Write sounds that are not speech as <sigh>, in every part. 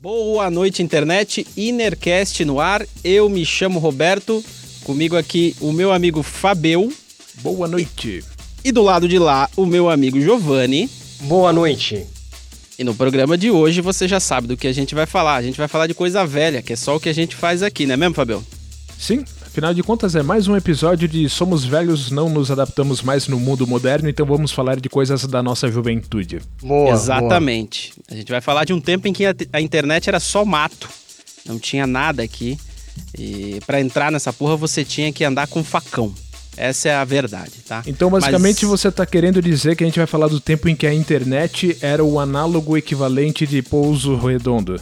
Boa noite, internet. Inercast no ar. Eu me chamo Roberto. Comigo aqui o meu amigo Fabeu. Boa noite. E do lado de lá, o meu amigo Giovanni. Boa noite. E no programa de hoje você já sabe do que a gente vai falar. A gente vai falar de coisa velha, que é só o que a gente faz aqui, não é mesmo, Fabio? Sim, afinal de contas é mais um episódio de Somos Velhos, não nos adaptamos mais no mundo moderno, então vamos falar de coisas da nossa juventude. Boa. Exatamente. Boa. A gente vai falar de um tempo em que a, a internet era só mato, não tinha nada aqui. E para entrar nessa porra você tinha que andar com facão. Essa é a verdade, tá? Então, basicamente, Mas... você está querendo dizer que a gente vai falar do tempo em que a internet era o análogo equivalente de pouso redondo.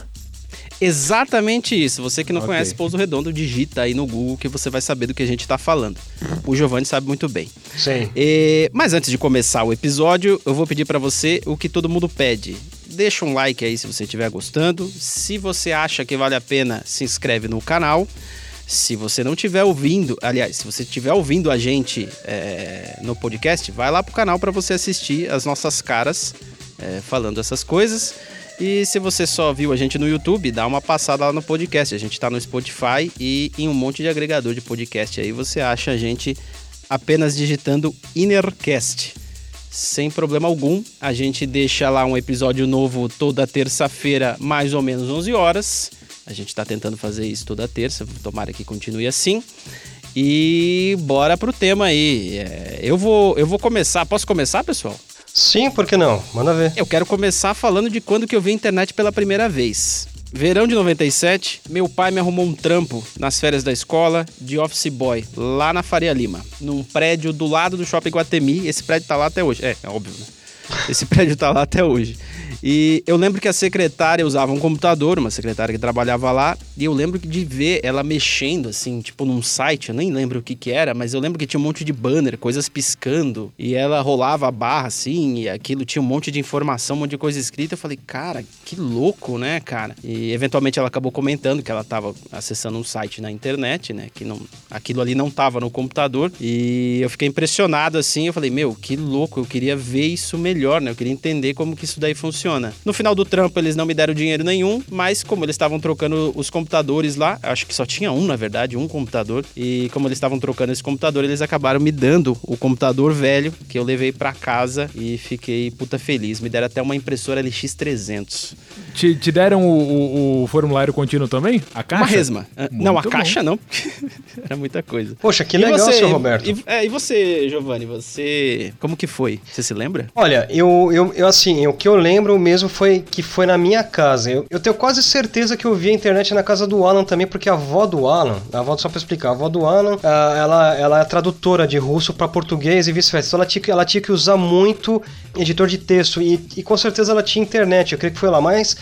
Exatamente isso. Você que não okay. conhece Pouso Redondo, digita aí no Google que você vai saber do que a gente está falando. O Giovanni sabe muito bem. Sim. E... Mas antes de começar o episódio, eu vou pedir para você o que todo mundo pede. Deixa um like aí se você estiver gostando. Se você acha que vale a pena, se inscreve no canal. Se você não estiver ouvindo, aliás, se você estiver ouvindo a gente é, no podcast, vai lá pro canal para você assistir as nossas caras é, falando essas coisas. E se você só viu a gente no YouTube, dá uma passada lá no podcast. A gente está no Spotify e em um monte de agregador de podcast aí você acha a gente apenas digitando Innercast. Sem problema algum, a gente deixa lá um episódio novo toda terça-feira, mais ou menos 11 horas. A gente está tentando fazer isso toda terça, tomara que continue assim. E bora pro tema aí. É, eu, vou, eu vou começar. Posso começar, pessoal? Sim, por que não? Manda ver. Eu quero começar falando de quando que eu vi a internet pela primeira vez. Verão de 97, meu pai me arrumou um trampo nas férias da escola de office boy, lá na Faria Lima, num prédio do lado do Shopping Guatemi. Esse prédio tá lá até hoje. É, é óbvio, né? Esse <laughs> prédio tá lá até hoje. E eu lembro que a secretária usava um computador, uma secretária que trabalhava lá, e eu lembro de ver ela mexendo, assim, tipo num site, eu nem lembro o que que era, mas eu lembro que tinha um monte de banner, coisas piscando, e ela rolava a barra, assim, e aquilo tinha um monte de informação, um monte de coisa escrita. Eu falei, cara, que louco, né, cara? E eventualmente ela acabou comentando que ela estava acessando um site na internet, né, que não, aquilo ali não estava no computador, e eu fiquei impressionado, assim, eu falei, meu, que louco, eu queria ver isso melhor, né, eu queria entender como que isso daí funciona funciona. No final do trampo, eles não me deram dinheiro nenhum, mas como eles estavam trocando os computadores lá, acho que só tinha um, na verdade, um computador, e como eles estavam trocando esse computador, eles acabaram me dando o computador velho que eu levei para casa e fiquei puta feliz. Me deram até uma impressora LX300. Te, te deram o, o, o, formulário contínuo também? A caixa? Uma resma. Ah, Muito não, a bom. caixa não. <laughs> Era muita coisa. Poxa, que legal, você, seu Roberto. E, é, e você, Giovanni, você. Como que foi? Você se lembra? Olha, eu, eu, eu assim, o que eu lembro mesmo foi que foi na minha casa. Eu, eu tenho quase certeza que eu vi a internet na casa do Alan também, porque a avó do Alan, a avó, só pra explicar, a avó do Alan, ah, ela, ela é tradutora de russo para português e vice-versa. Então ela tinha, ela tinha que usar muito editor de texto e, e com certeza ela tinha internet. Eu creio que foi lá, mas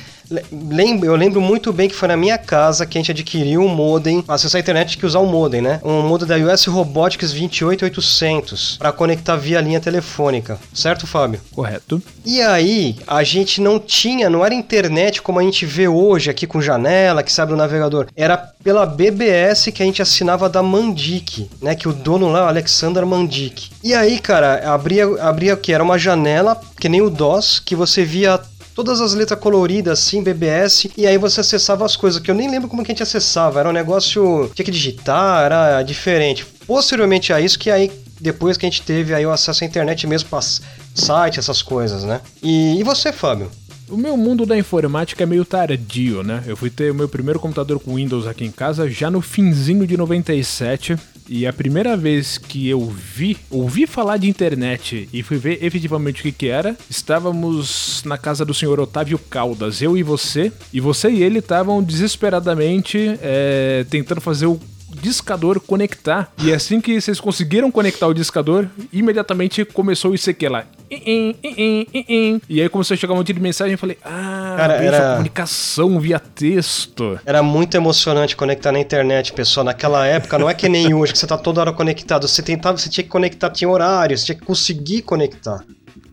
Lembro, eu lembro muito bem que foi na minha casa que a gente adquiriu um modem, acessar a internet que usar um modem, né? Um modem da US Robotics 28800 para conectar via linha telefônica, certo, Fábio? Correto. E aí, a gente não tinha, não era internet como a gente vê hoje aqui com janela, que sabe o navegador. Era pela BBS que a gente assinava da Mandic, né? Que o dono lá, o Alexander Mandic. E aí, cara, abria, abria o que? Era uma janela, que nem o DOS, que você via todas as letras coloridas assim, BBS, e aí você acessava as coisas, que eu nem lembro como que a gente acessava, era um negócio, tinha que digitar, era diferente. Posteriormente a isso, que aí depois que a gente teve aí o acesso à internet mesmo para site, essas coisas, né? E, e você, Fábio? O meu mundo da informática é meio tardio, né? Eu fui ter o meu primeiro computador com Windows aqui em casa já no finzinho de 97. E a primeira vez que eu vi, ouvi falar de internet e fui ver efetivamente o que, que era, estávamos na casa do senhor Otávio Caldas, eu e você, e você e ele estavam desesperadamente é, tentando fazer o discador conectar. E assim que vocês conseguiram conectar o discador, imediatamente começou isso aqui lá. E aí começou a chegar um monte de mensagem e falei, ah, Cara, era comunicação via texto. Era muito emocionante conectar na internet, pessoal. Naquela época, não é que nem hoje, que você tá toda hora conectado. Você tentava, você tinha que conectar, tinha horário, você tinha que conseguir conectar.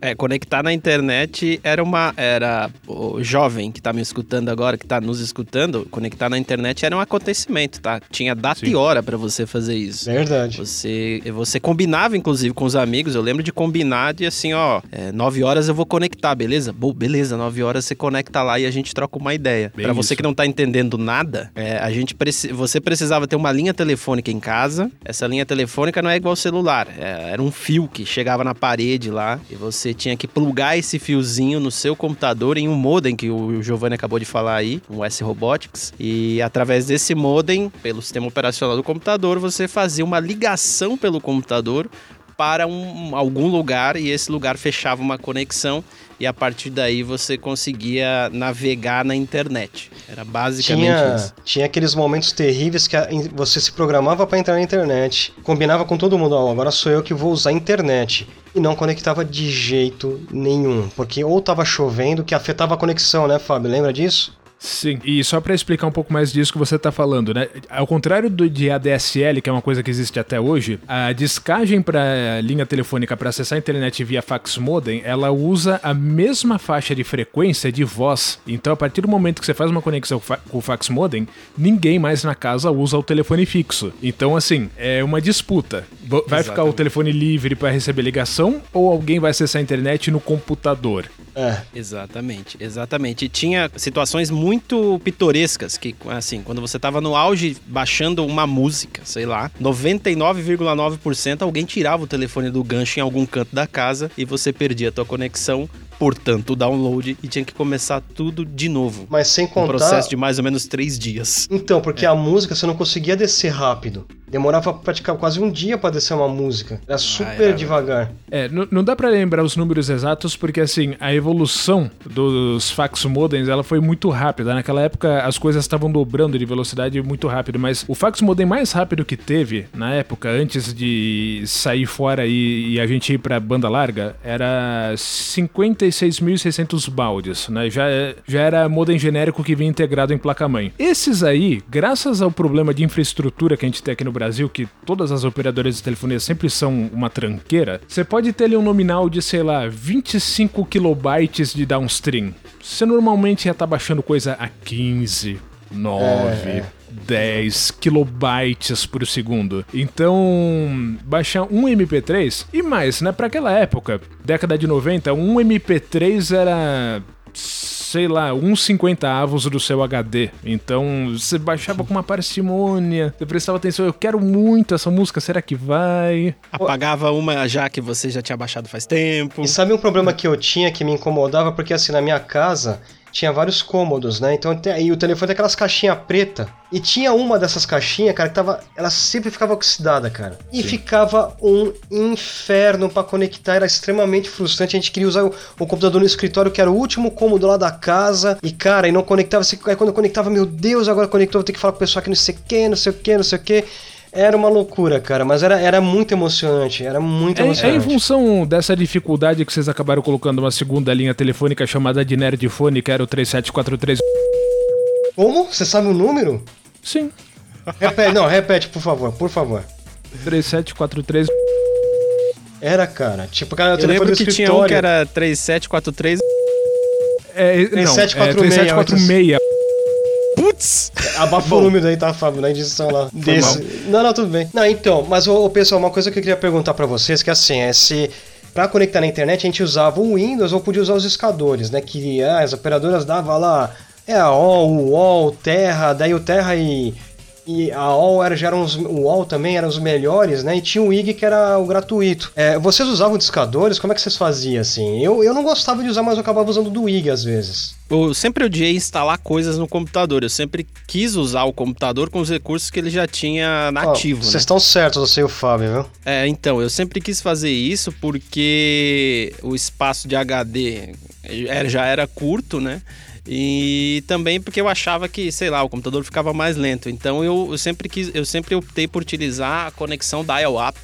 É, conectar na internet era uma. Era. O jovem que tá me escutando agora, que tá nos escutando, conectar na internet era um acontecimento, tá? Tinha data Sim. e hora pra você fazer isso. Verdade. Você, você combinava, inclusive, com os amigos. Eu lembro de combinar de assim, ó, é, 9 horas eu vou conectar, beleza? Bom, beleza, 9 horas você conecta lá e a gente troca uma ideia. Pra você que não tá entendendo nada, é, a gente preci você precisava ter uma linha telefônica em casa. Essa linha telefônica não é igual celular. é, era um fio que chegava na parede lá e você tinha que plugar esse fiozinho no seu computador em um modem que o Giovanni acabou de falar aí, um S-Robotics. E através desse modem, pelo sistema operacional do computador, você fazia uma ligação pelo computador para um, algum lugar e esse lugar fechava uma conexão e a partir daí você conseguia navegar na internet. Era basicamente Tinha, isso. tinha aqueles momentos terríveis que a- você se programava pra entrar na internet, combinava com todo mundo, ó, agora sou eu que vou usar a internet. E não conectava de jeito nenhum, porque ou tava chovendo, que afetava a conexão, né, Fábio? Lembra disso? Sim, e só pra explicar um pouco mais disso que você tá falando, né? Ao contrário do de ADSL, que é uma coisa que existe até hoje, a discagem para linha telefônica para acessar a internet via fax modem, ela usa a mesma faixa de frequência de voz. Então, a partir do momento que você faz uma conexão com o fax modem, ninguém mais na casa usa o telefone fixo. Então, assim, é uma disputa. Vai ficar o Exatamente. telefone livre para receber ligação ou alguém vai acessar a internet no computador? É. Exatamente, exatamente. E tinha situações muito pitorescas que, assim, quando você tava no auge baixando uma música, sei lá, 99,9% alguém tirava o telefone do gancho em algum canto da casa e você perdia a tua conexão, portanto, o download e tinha que começar tudo de novo. Mas sem Um contar. processo de mais ou menos três dias. Então, porque a música você não conseguia descer rápido. Demorava praticamente quase um dia pra descer uma música. Era super era- devagar. É, não dá pra lembrar os números exatos porque assim, a evolução dos fax modems, ela foi muito rápida. Naquela época as coisas estavam dobrando de velocidade muito rápido, mas o fax modem mais rápido que teve na época antes de sair fora e, e a gente ir pra banda larga era 56.600 baldes, né? Já, é- já era modem genérico que vinha integrado em placa-mãe. Esses aí, graças ao problema de infraestrutura que a gente tem aqui no Brasil, que todas as operadoras de telefonia sempre são uma tranqueira, você pode ter ali um nominal de, sei lá, 25 kilobytes de downstream. Você normalmente ia estar baixando coisa a 15, 9, 10 kilobytes por segundo. Então, baixar um MP3 e mais, né? Pra aquela época, década de 90, um MP3 era sei lá, uns 50 avos do seu HD. Então, você baixava com uma parcimônia, você prestava atenção, eu quero muito essa música, será que vai? Apagava uma já que você já tinha baixado faz tempo. E sabe um problema que eu tinha que me incomodava? Porque assim, na minha casa tinha vários cômodos, né? Então e o telefone tem aquelas caixinhas preta. E tinha uma dessas caixinhas, cara, que tava. Ela sempre ficava oxidada, cara. E ficava um inferno pra conectar, era extremamente frustrante. A gente queria usar o, o computador no escritório, que era o último cômodo lá da casa. E, cara, e não conectava. Aí quando eu conectava, meu Deus, agora conectou, vou ter que falar com o pessoal que não sei o que, não sei o que, não sei o que. Era uma loucura, cara, mas era, era muito emocionante, era muito É, é em emocionante. função dessa dificuldade que vocês acabaram colocando uma segunda linha telefônica chamada de Nerdfone, que era o 3743. Como? Você sabe o número? Sim, Repete, não, repete, por favor, por favor. 3743. Era, cara. Tipo, cara, o Eu telefone lembro que tinha escritório. um que era 3743. É, não, é 3746, 3746. Putz! Abafa o número aí, tá, Fábio, na edição lá. Desse. Não, não, tudo bem. Não, então, mas, ô, ô, pessoal, uma coisa que eu queria perguntar pra vocês, que assim, é se... Pra conectar na internet, a gente usava o Windows ou podia usar os discadores, né? Que ah, as operadoras davam lá... É a OL, o UOL, o Terra, daí o Terra e... E a OL era, já eram os, o UOL também eram os melhores, né? E tinha o IG que era o gratuito. É, vocês usavam discadores? Como é que vocês faziam assim? Eu, eu não gostava de usar, mas eu acabava usando do IG às vezes. Eu sempre odiei instalar coisas no computador. Eu sempre quis usar o computador com os recursos que ele já tinha nativo, Vocês né? estão certos, você e o Fábio, viu? É, então, eu sempre quis fazer isso porque o espaço de HD era- já era curto, né? E também porque eu achava que, sei lá, o computador ficava mais lento. Então eu, eu sempre quis, eu sempre optei por utilizar a conexão dial-up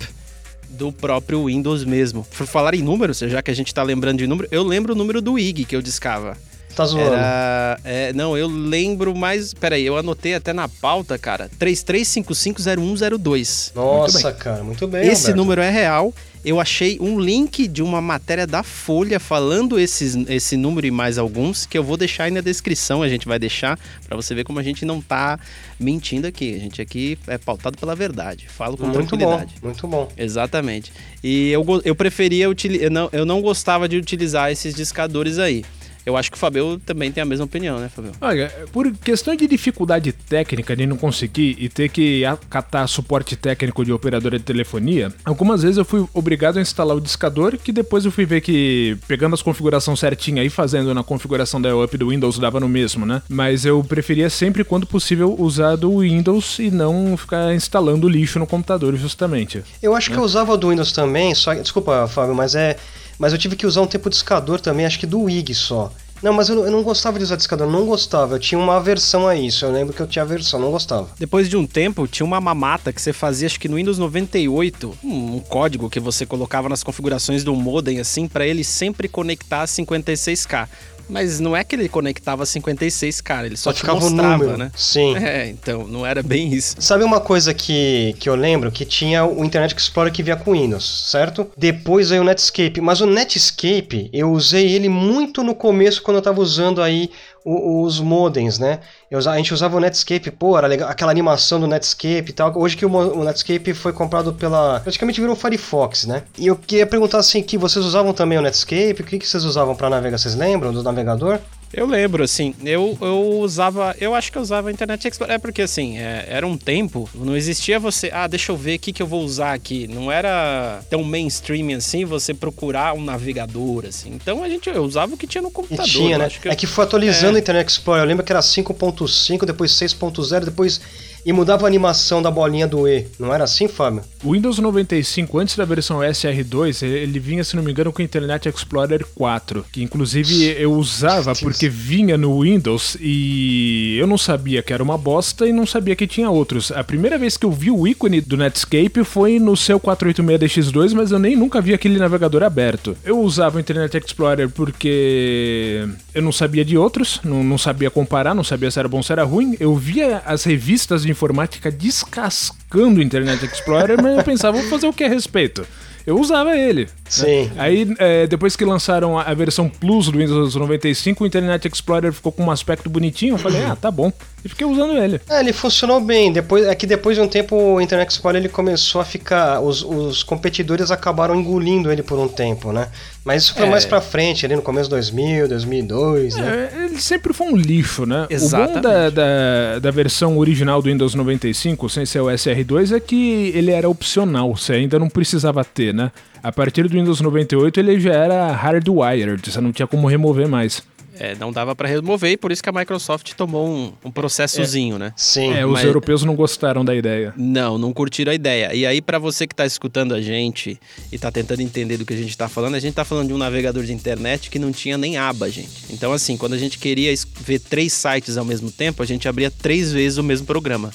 do próprio Windows mesmo. Por falar em números, já que a gente tá lembrando de número, eu lembro o número do IG que eu discava. Tá zoando. Era, é, não, eu lembro mais. Peraí, eu anotei até na pauta, cara. 33550102. Nossa, cara, muito bem. Esse número é real. Eu achei um link de uma matéria da Folha falando esses, esse número e mais alguns, que eu vou deixar aí na descrição, a gente vai deixar, para você ver como a gente não tá mentindo aqui. A gente aqui é pautado pela verdade. Falo com Muito bom, tranquilidade. muito bom. Exatamente. E eu, eu preferia utilizar. Eu não, eu não gostava de utilizar esses discadores aí. Eu acho que o Fabio também tem a mesma opinião, né, Fabio? Olha, por questão de dificuldade técnica de não conseguir e ter que acatar suporte técnico de operadora de telefonia, algumas vezes eu fui obrigado a instalar o discador, que depois eu fui ver que pegando as configurações certinha e fazendo na configuração da up do Windows dava no mesmo, né? Mas eu preferia sempre, quando possível, usar do Windows e não ficar instalando lixo no computador, justamente. Eu acho que eu usava do Windows também, só desculpa, Fábio, mas é, mas eu tive que usar um tempo discador também, acho que do WIG só. Não, mas eu, não- eu não gostava de usar discador, não gostava. Eu tinha uma aversão a isso. Eu lembro que eu tinha aversão, não gostava. Depois de um tempo, tinha uma mamata que você fazia, acho que no Windows 98, um, um código que você colocava nas configurações do modem, assim, para ele sempre conectar a 56K. Mas não é que ele conectava a 56, cara, ele só, Só ficava o mostrava, número. né? Sim. <laughs> É, então, não era bem isso. Sabe uma coisa que, que eu lembro? Que tinha o Internet Explorer que via com Windows, certo? Depois veio o Netscape. Mas o Netscape, eu usei ele muito no começo, quando eu tava usando aí os modems, né? Eu a gente usava o Netscape, pô, era legal, aquela animação do Netscape e tal. Hoje que o, o Netscape foi comprado pela... Praticamente virou Firefox, né? E eu queria perguntar assim, que vocês usavam também o Netscape? O que, que vocês usavam para navegar? Vocês lembram do navegador? Eu lembro, assim, eu, eu usava, eu acho que eu usava Internet Explorer, é porque assim, é, era um tempo, não existia você, ah, deixa eu ver o que, que eu vou usar aqui, não era tão mainstream assim, você procurar um navegador, assim, então a gente, eu usava o que tinha no E computador. tinha, eu né? que É eu- que foi atualizando o Internet Explorer. Eu lembro que era 5.5, depois 6.0, depois. E mudava a animação da bolinha do E. Não era assim, Fábio? O Windows 95, antes da versão SR2, ele vinha, se não me engano, com o Internet Explorer 4, que inclusive eu usava porque vinha no Windows e eu não sabia que era uma bosta e não sabia que tinha outros. A primeira vez que eu vi o ícone do Netscape foi no seu 486DX2, mas eu nem nunca vi aquele navegador aberto. Eu usava o Internet Explorer porque eu não sabia de outros, não, não sabia comparar, não sabia se era bom ou se era ruim. Eu via as revistas de informática descascando o Internet Explorer, mas eu pensava, vou fazer o que a respeito? Eu usava ele. Sim. Aí, é, depois que lançaram a a versão Plus do Windows 95, o Internet Explorer ficou com um aspecto bonitinho. Eu falei, ah, tá bom. E fiquei usando ele. É, ele funcionou bem. Depois, é que depois de um tempo o Internet Explorer ele começou a ficar. Os, os competidores acabaram engolindo ele por um tempo, né? Mas isso foi É. mais pra frente, ali no começo de 2000, 2002, né? É, ele sempre foi um lixo, né? O bom Exatamente. da, da, da versão original do Windows 95, sem ser o SR2, é que ele era opcional, você ainda não precisava ter, né? A partir do Windows 98 ele já era hardwired, você não tinha como remover mais. É, não dava pra remover e por isso que a Microsoft tomou um, um processozinho, né? Sim. É, os mas- europeus não gostaram da ideia. Não, não curtiram a ideia. E aí, pra você que tá escutando a gente e tá tentando entender do que a gente tá falando, a gente tá falando de um navegador de internet que não tinha nem aba, gente. Então, assim, quando a gente queria ver três sites ao mesmo tempo, a gente abria três vezes o mesmo programa.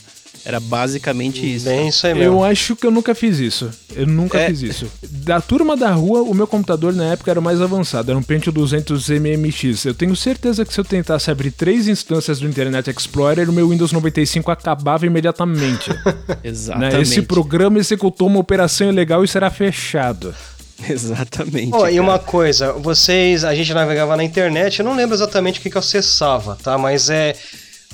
Era basicamente isso. Bem isso aí Eu mesmo. acho que eu nunca fiz isso. Eu nunca É. fiz isso. Da turma da rua, o meu computador na época era o mais avançado, era um Pentium 200 MMX. Eu tenho certeza que se eu tentasse abrir três instâncias do Internet Explorer, o meu Windows 95 acabava imediatamente. <laughs> né? Exatamente. Esse programa executou uma operação ilegal e será fechado. <laughs> Exatamente. Ó, e uma coisa, vocês, a gente navegava na internet, eu não lembro exatamente o que, que eu acessava, tá? Mas é.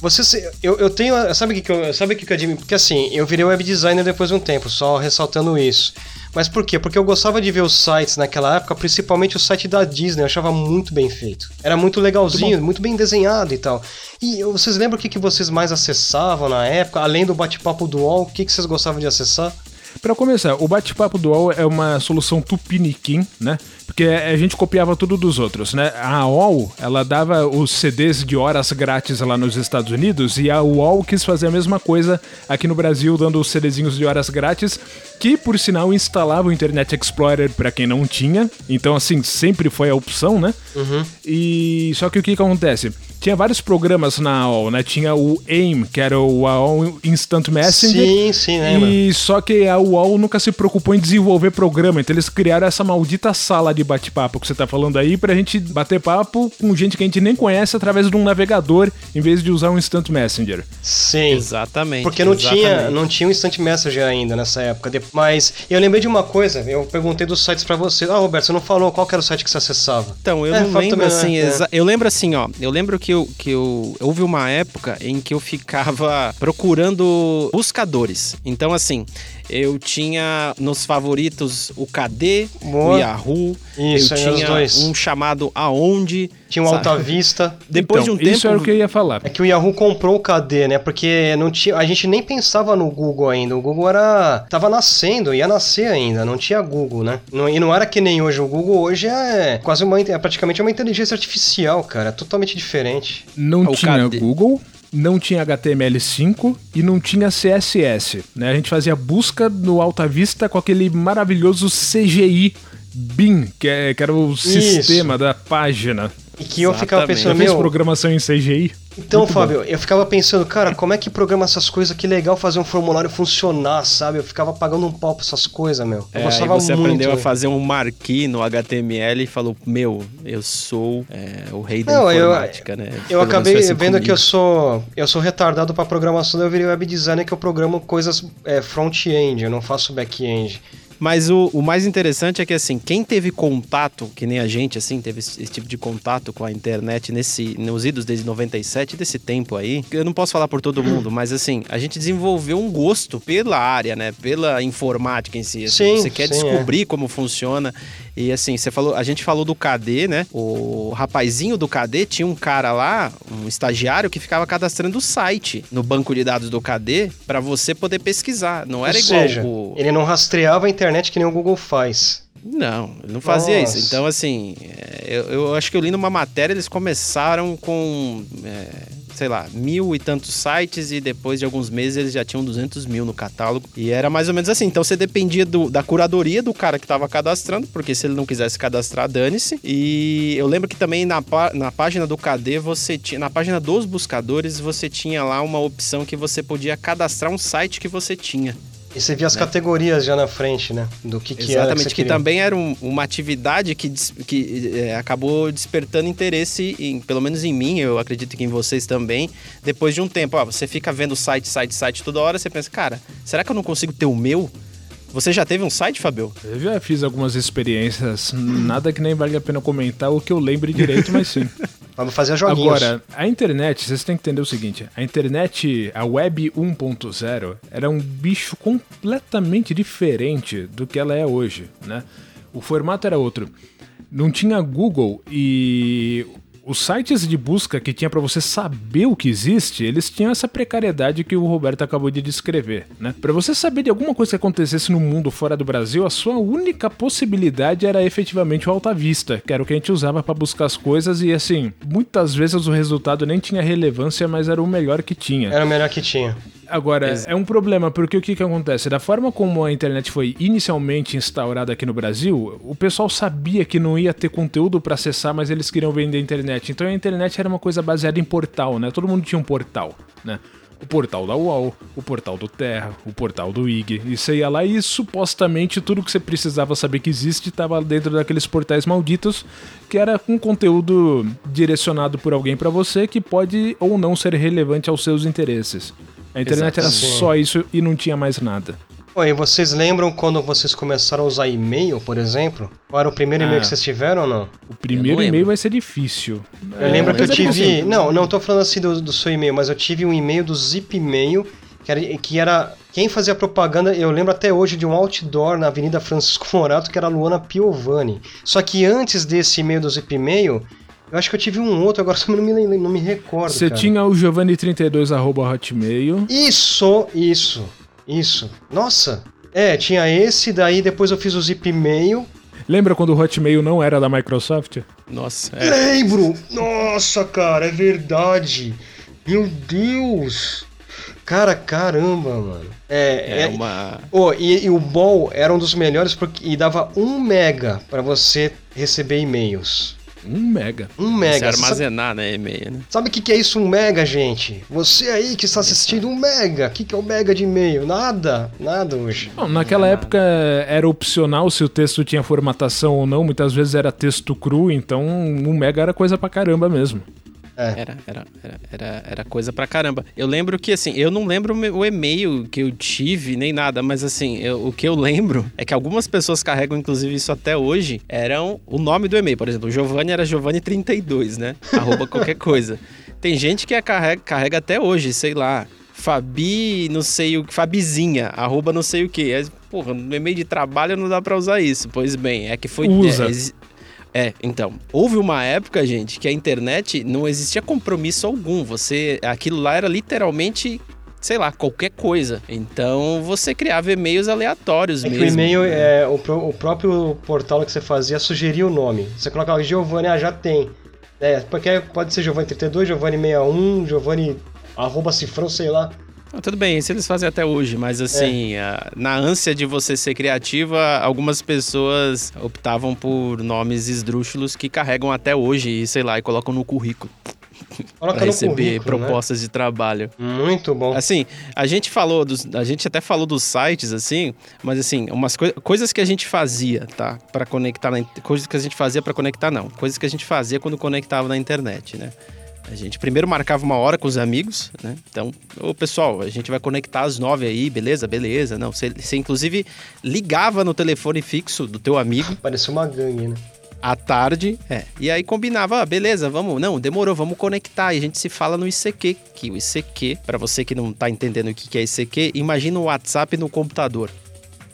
Você, eu, eu tenho. Sabe o que, eu. Sabe o que, que eu admiro? Porque assim, eu virei web designer depois de um tempo, só ressaltando isso. Mas por quê? Porque eu gostava de ver os sites naquela época, principalmente o site da Disney, eu achava muito bem feito. Era muito legalzinho, muito, bem desenhado e tal. E vocês lembram o que, que vocês mais acessavam na época? Além do bate-papo do UOL, o que, que vocês gostavam de acessar? Pra começar, o bate-papo dual é uma solução tupiniquim, né? Porque a gente copiava tudo dos outros, né? A AOL, ela dava os CDs de horas grátis lá nos Estados Unidos e a UOL quis fazer a mesma coisa aqui no Brasil, dando os CDzinhos de horas grátis, que por sinal instalava o Internet Explorer pra quem não tinha. Então, assim, sempre foi a opção, né? E só que o que acontece? Tinha vários programas na AOL, né? Tinha o AIM, que era o AOL Instant Messenger. Sim, sim, lembra. E só que a UOL nunca se preocupou em desenvolver programa, então eles criaram essa maldita sala de bate-papo que você tá falando aí pra gente bater papo com gente que a gente nem conhece através de um navegador, em vez de usar um Instant Messenger. Sim. Exatamente. Porque não tinha, exatamente. não tinha um Instant Messenger ainda nessa época. Mas eu lembrei de uma coisa, eu perguntei dos sites pra você. Ah, Roberto, você não falou qual era o site que você acessava. Então, eu É, não lembro também, né? assim, É. exa- eu lembro assim, ó, eu lembro que eu, que eu houve uma época em que eu ficava procurando buscadores. Então, assim, eu tinha nos favoritos o KD, Boa. o Yahoo, Isso, eu tinha dois. um chamado Aonde. Tinha um sabe? Alta Vista. Depois Então, de um tempo, Isso era o que eu ia falar. É que o Yahoo comprou o KD, né? Porque não tinha, a gente nem pensava no Google ainda. O Google era tava nascendo, ia nascer ainda, não tinha Google, né? Não- e não era que nem hoje. O Google hoje é quase uma é praticamente uma inteligência artificial, cara, é totalmente diferente. Não O tinha KD. Google, não tinha HTML5 e não tinha CSS. Né? A gente fazia busca no Alta Vista com aquele maravilhoso CGI BIM, que, é- que era o sistema da página. E que eu ficava pensando, meu, programação em CGI? Então, Muito bom. Fábio, eu ficava pensando, cara, como é que programa essas coisas? Que legal fazer um formulário funcionar, sabe? Eu ficava pagando um pau pra essas coisas, meu. Eu É, gostava você muito. aprendeu a fazer um marquee no HTML e falou, meu, eu sou é, o rei da Não, eu- informática, né? Eu Pelo menos acabei assim vendo que eu comigo. sou eu sou retardado pra programação, eu virei web designer que eu programo coisas é, front-end, eu não faço back-end. Mas o, o mais interessante é que, assim, quem teve contato, que nem a gente, assim, teve esse, esse tipo de contato com a internet nesse, nos idos desde 97, desse tempo aí, eu não posso falar por todo mundo, mas, assim, a gente desenvolveu um gosto pela área, né? Pela informática em si. assim. Sim, você quer sim, descobrir como funciona. E, assim, você falou, a gente falou do KD, né? O rapazinho do KD tinha um cara lá, um estagiário, que ficava cadastrando o site no banco de dados do KD para você poder pesquisar. Não era Ou igual seja, o... ele não rastreava a internet que nem o Google faz. Não, ele não fazia Nossa. isso. Então, assim, é, eu, eu acho que eu li numa matéria, eles começaram com, é, sei lá, mil e tantos sites e depois de alguns meses eles já tinham 200 mil no catálogo. E era mais ou menos assim. Então, você dependia do- da curadoria do cara que estava cadastrando, porque se ele não quisesse cadastrar, dane-se. E eu lembro que também na, na página do KD, você tinha, na página dos buscadores, você tinha lá uma opção que você podia cadastrar um site que você tinha. E você via as categorias já na frente, né? Do que, que era. Né? Exatamente, que, queria. também era um- uma atividade que, que é, acabou despertando interesse, em, pelo menos em mim, eu acredito que em vocês também. Depois de um tempo, ó, você fica vendo site, site, site toda hora, você pensa, cara, será que eu não consigo ter o meu? Você já teve um site, Fabio? Eu já fiz algumas experiências, nada que nem vale a pena comentar o que eu lembre direito, mas sim. <laughs> Pra fazer joguinhos. Agora, a internet, vocês têm que entender o seguinte: a internet, a web 1.0, era um bicho completamente diferente do que ela é hoje, né? O formato era outro. Não tinha Google e os sites de busca que tinha pra você saber o que existe, eles tinham essa precariedade que o Roberto acabou de descrever, né? Para você saber de alguma coisa que acontecesse no mundo fora do Brasil, a sua única possibilidade era efetivamente o Alta Vista, que era o que a gente usava pra buscar as coisas e assim, muitas vezes o resultado nem tinha relevância, mas era o melhor que tinha. Era o melhor que tinha. Agora, é um problema, porque o que, que acontece? Da forma como a internet foi inicialmente instaurada aqui no Brasil, o pessoal sabia que não ia ter conteúdo para acessar, mas eles queriam vender a internet. Então a internet era uma coisa baseada em portal, né? Todo mundo tinha um portal, né? O portal da UOL, o portal do Terra, o portal do IG. E você ia lá e supostamente tudo que você precisava saber que existe estava dentro daqueles portais malditos, que era com conteúdo direcionado por alguém para você que pode ou não ser relevante aos seus interesses. A internet era só isso e não tinha mais nada. Pô, e vocês lembram quando vocês começaram a usar e-mail, por exemplo? Qual era o primeiro e-mail Ah. que vocês tiveram ou não? O primeiro e-mail vai ser difícil. Eu É, lembro que eu é tive. Não, não tô falando assim do, do seu e-mail, mas eu tive um e-mail do Zip Mail, que era, que era. Quem fazia propaganda, eu lembro até hoje de um outdoor na Avenida Francisco Morato, que era a Luana Piovani. Só que antes desse e-mail do Zip Mail, eu acho que eu tive um outro, agora só <laughs> não me, não me recordo. Você tinha o Giovanni32 Isso, isso, isso. Nossa! É, tinha esse, daí depois eu fiz o Zip Mail. Lembra quando o Hotmail não era da Microsoft? Nossa, é. Lembro! Nossa, cara, é verdade! Meu Deus! Cara, caramba, mano. É, É é, uma. Oh, e, e o Ball era um dos melhores porque e dava um mega pra você receber e-mails. Um mega. Um mega. Você armazenar, né, e-mail, né? Sabe o que, que é isso, um mega, gente? Você aí que está assistindo um mega. O que, que é o um mega de e-mail? Nada. Nada hoje. Bom, naquela época era opcional se o texto tinha formatação ou não. Muitas vezes era texto cru, então um mega era coisa pra caramba mesmo. É. Era, era, era, era, era coisa pra caramba. Eu lembro que, assim, eu não lembro o e-mail que eu tive, nem nada, mas, assim, eu, o que eu lembro é que algumas pessoas carregam, inclusive, isso até hoje, eram o nome do e-mail. Por exemplo, o Giovanni era Giovanni32, né? Arroba qualquer <laughs> coisa. Tem gente que carrega, carrega até hoje, sei lá, Fabi, não sei o que, Fabizinha, arroba não sei o que. É, porra, no e-mail de trabalho não dá pra usar isso. Pois bem, é que foi. Usa. É, é, então, houve uma época, gente, que a internet não existia compromisso algum. Você, aquilo lá era literalmente sei lá, qualquer coisa. Então você criava e-mails aleatórios é mesmo. Que o e-mail, é, o, o, próprio portal que você fazia sugeria o nome. Você colocava Giovanni, ah, já tem. É, porque pode ser Giovanni 32, Giovanni 61, Giovanni arroba cifrão, sei lá. Ah, tudo bem, isso eles fazem até hoje, mas assim, é. a, na ânsia de você ser criativa, algumas pessoas optavam por nomes esdrúxulos que carregam até hoje e sei lá, e colocam no currículo. <laughs> Coloca pra receber né? propostas né? de trabalho. Muito bom. Assim, a gente falou dos, a gente até falou dos sites assim, mas assim, umas coi coisas que a gente fazia, tá, para conectar na coisas que a gente fazia para conectar não, coisas que a gente fazia quando conectava na internet, né? A gente primeiro marcava uma hora com os amigos, né? Então, ô pessoal, a gente vai conectar às nove aí, beleza? Beleza. Não, você, você inclusive ligava no telefone fixo do teu amigo. <laughs> Parecia uma gangue, né? À tarde, é. E aí combinava, ah, beleza, vamos. Não, demorou, vamos conectar. E a gente se fala no ICQ. Que o ICQ, para você que não tá entendendo o que é ICQ, imagina o WhatsApp no computador.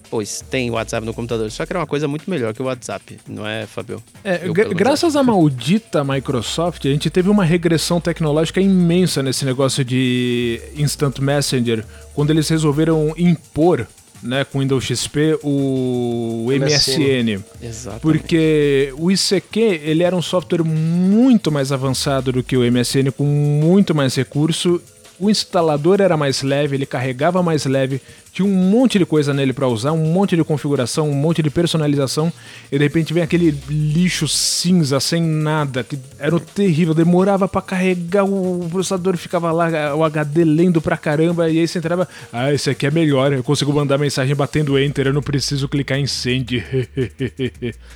Pois, tem WhatsApp no computador. Só que era uma coisa muito melhor que o WhatsApp, não é, Fabio? É, Eu, graças à maldita Microsoft, a gente teve uma regressão tecnológica imensa nesse negócio de Instant Messenger, quando eles resolveram impor né, com Windows XP, o MSN. Exatamente. Porque o ICQ, ele era um software muito mais avançado do que o MSN, com muito mais recurso o instalador era mais leve, ele carregava mais leve, tinha um monte de coisa nele para usar, um monte de configuração, um monte de personalização, e de repente vem aquele lixo cinza sem nada, que era terrível, demorava para carregar, o processador ficava lá, o HD lendo pra caramba, e aí você entrava, ah, esse aqui é melhor, eu consigo mandar mensagem batendo enter, eu não preciso clicar em send. <laughs>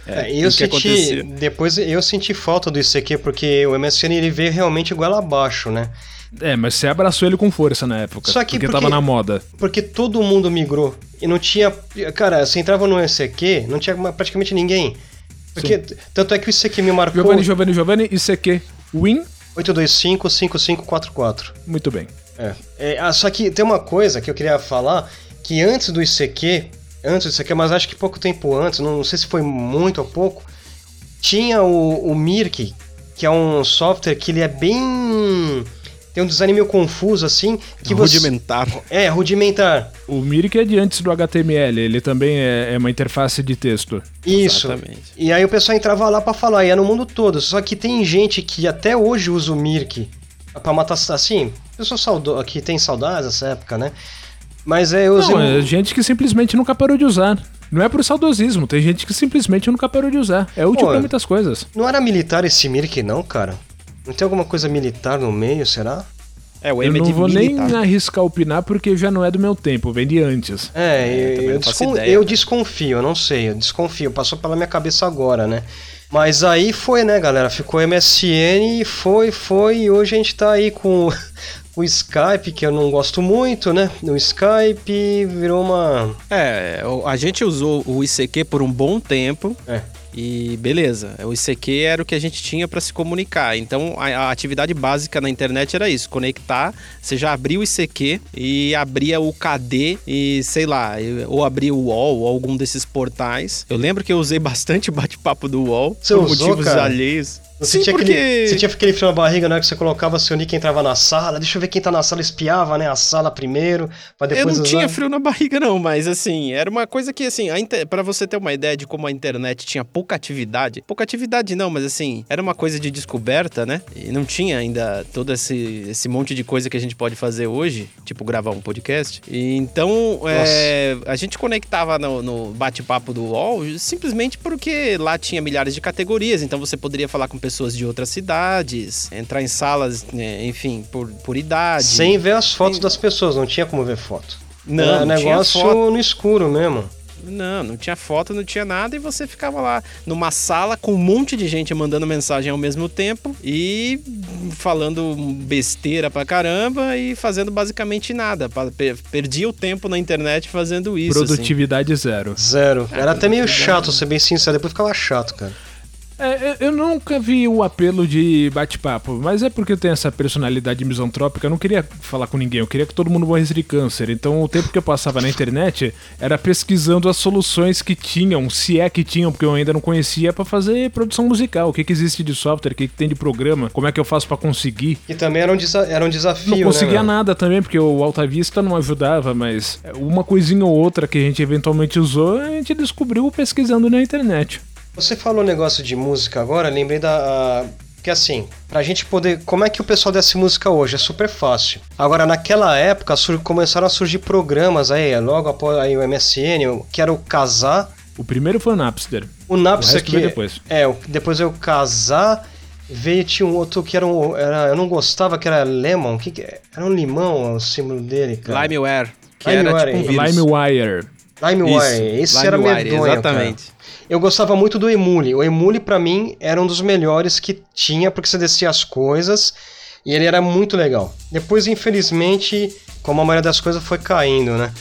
é, eu senti, depois eu senti falta do ICQ, porque o MSN ele veio realmente igual abaixo, né? É, mas você abraçou ele com força na época. Só que porque, porque tava na moda. Porque todo mundo migrou. E não tinha. Cara, você entrava no ICQ, não tinha praticamente ninguém. Porque, Sim. tanto é que o ICQ me marcou. Giovanni, Giovanni, Giovanni, ICQ Win 825-5544. Muito bem. É. é. ah, só que tem uma coisa que eu queria falar: que antes do ICQ, antes do ICQ, mas acho que pouco tempo antes, não, não sei se foi muito ou pouco, tinha o, o Mirk, que é um software que ele é bem tem um design meio confuso assim. Que rudimentar. Você... É, rudimentar. O Mirik é de antes do HTML, ele também é, é uma interface de texto. Isso. Exatamente. E aí o pessoal entrava lá para falar, e é no mundo todo. Só que tem gente que até hoje usa o Mirk pra matar assim. Eu sou saudo... que tem saudades dessa época, né? Mas é, eu usei. Não, é gente que simplesmente nunca parou de usar. Não é por saudosismo, tem gente que simplesmente nunca parou de usar. É útil Pô, pra muitas coisas. Não era militar esse Mirk, não, cara? Não tem alguma coisa militar no meio, será? É, o M eu não vou militar. nem arriscar opinar porque já não é do meu tempo, vem de antes. É, é eu, eu, descon ideia, eu desconfio, eu não sei, eu desconfio, passou pela minha cabeça agora, né? Mas aí foi, né, galera? Ficou MSN e foi, foi, e hoje a gente tá aí com o <laughs> Skype, que eu não gosto muito, né? O Skype virou uma. É, a gente usou o ICQ por um bom tempo. É. E beleza, o ICQ era o que a gente tinha para se comunicar. Então a, a, atividade básica na internet era isso: conectar. Você já abria o ICQ e abria o KD e sei lá, ou abria o UOL ou algum desses portais. Eu lembro que eu usei <laughs> bastante o bate-papo do UOL Você por usou, motivos cara? alheios. Você, Sim, tinha porque- aquele, você tinha aquele frio na barriga hora que você colocava seu nick e entrava na sala. Deixa eu ver quem tá na sala, espiava, né? A sala primeiro, pra Eu depois não usar. tinha frio na barriga, não, mas assim, era uma coisa que, assim, inter... para você ter uma ideia de como a internet tinha pouca atividade. Pouca atividade não, mas assim, era uma coisa de descoberta, né? E não tinha ainda todo esse, esse monte de coisa que a gente pode fazer hoje, tipo gravar um podcast. E então, é, a gente conectava no, no bate-papo do UOL simplesmente porque lá tinha milhares de categorias, então você poderia falar com pessoas de outras cidades, entrar em salas, né, enfim, por, por idade. Sem ver as fotos Sem- das pessoas, não tinha como ver foto. Não, Era não tinha negócio foto. no escuro mesmo. Não, não tinha foto, não tinha nada, e você ficava lá numa sala com um monte de gente mandando mensagem ao mesmo tempo e falando besteira pra caramba e fazendo basicamente nada. Perdia o tempo na internet fazendo isso. assim. Produtividade zero. Zero. Ah, Era até meio chato, ser bem sincero. Depois ficava chato, cara. É, eu- nunca vi o apelo de bate-papo, mas é porque eu tenho essa personalidade misantrópica, eu não queria falar com ninguém, eu queria que todo mundo morresse de câncer. Então o tempo que eu passava na internet era pesquisando as soluções que tinham, se é que tinham, porque eu ainda não conhecia, pra fazer produção musical. O que, que existe de software, o que, que tem de programa, como é que eu faço pra conseguir. E também era um, desa- era um desafio, Não né, conseguia meu? nada também, porque o Alta Vista não ajudava, mas uma coisinha ou outra que a gente eventualmente usou, a gente descobriu pesquisando na internet. Você falou negócio de música agora, lembrei da. a- Que assim, pra gente poder. Como é que o pessoal desse música hoje? É super fácil. Agora, naquela época, sur- começaram a surgir programas aí, logo após aí, o MSN, que era o Casar. O primeiro foi o Napster. O Napster O resto que. veio depois. É, depois veio o Casar. Veio, tinha um outro que era um. Era, eu não gostava, que era Lemon. Que que- era um limão o símbolo dele, cara. Limeware, que Limeware, era tipo um vírus. LimeWire. LimeWire. Esse era Limewire, medonho, exatamente. cara. Eu gostava muito do Emule. O Emule, pra mim, era um dos melhores que tinha, porque você descia as coisas e ele era muito legal. Depois, infelizmente, como a maioria das coisas foi caindo, né?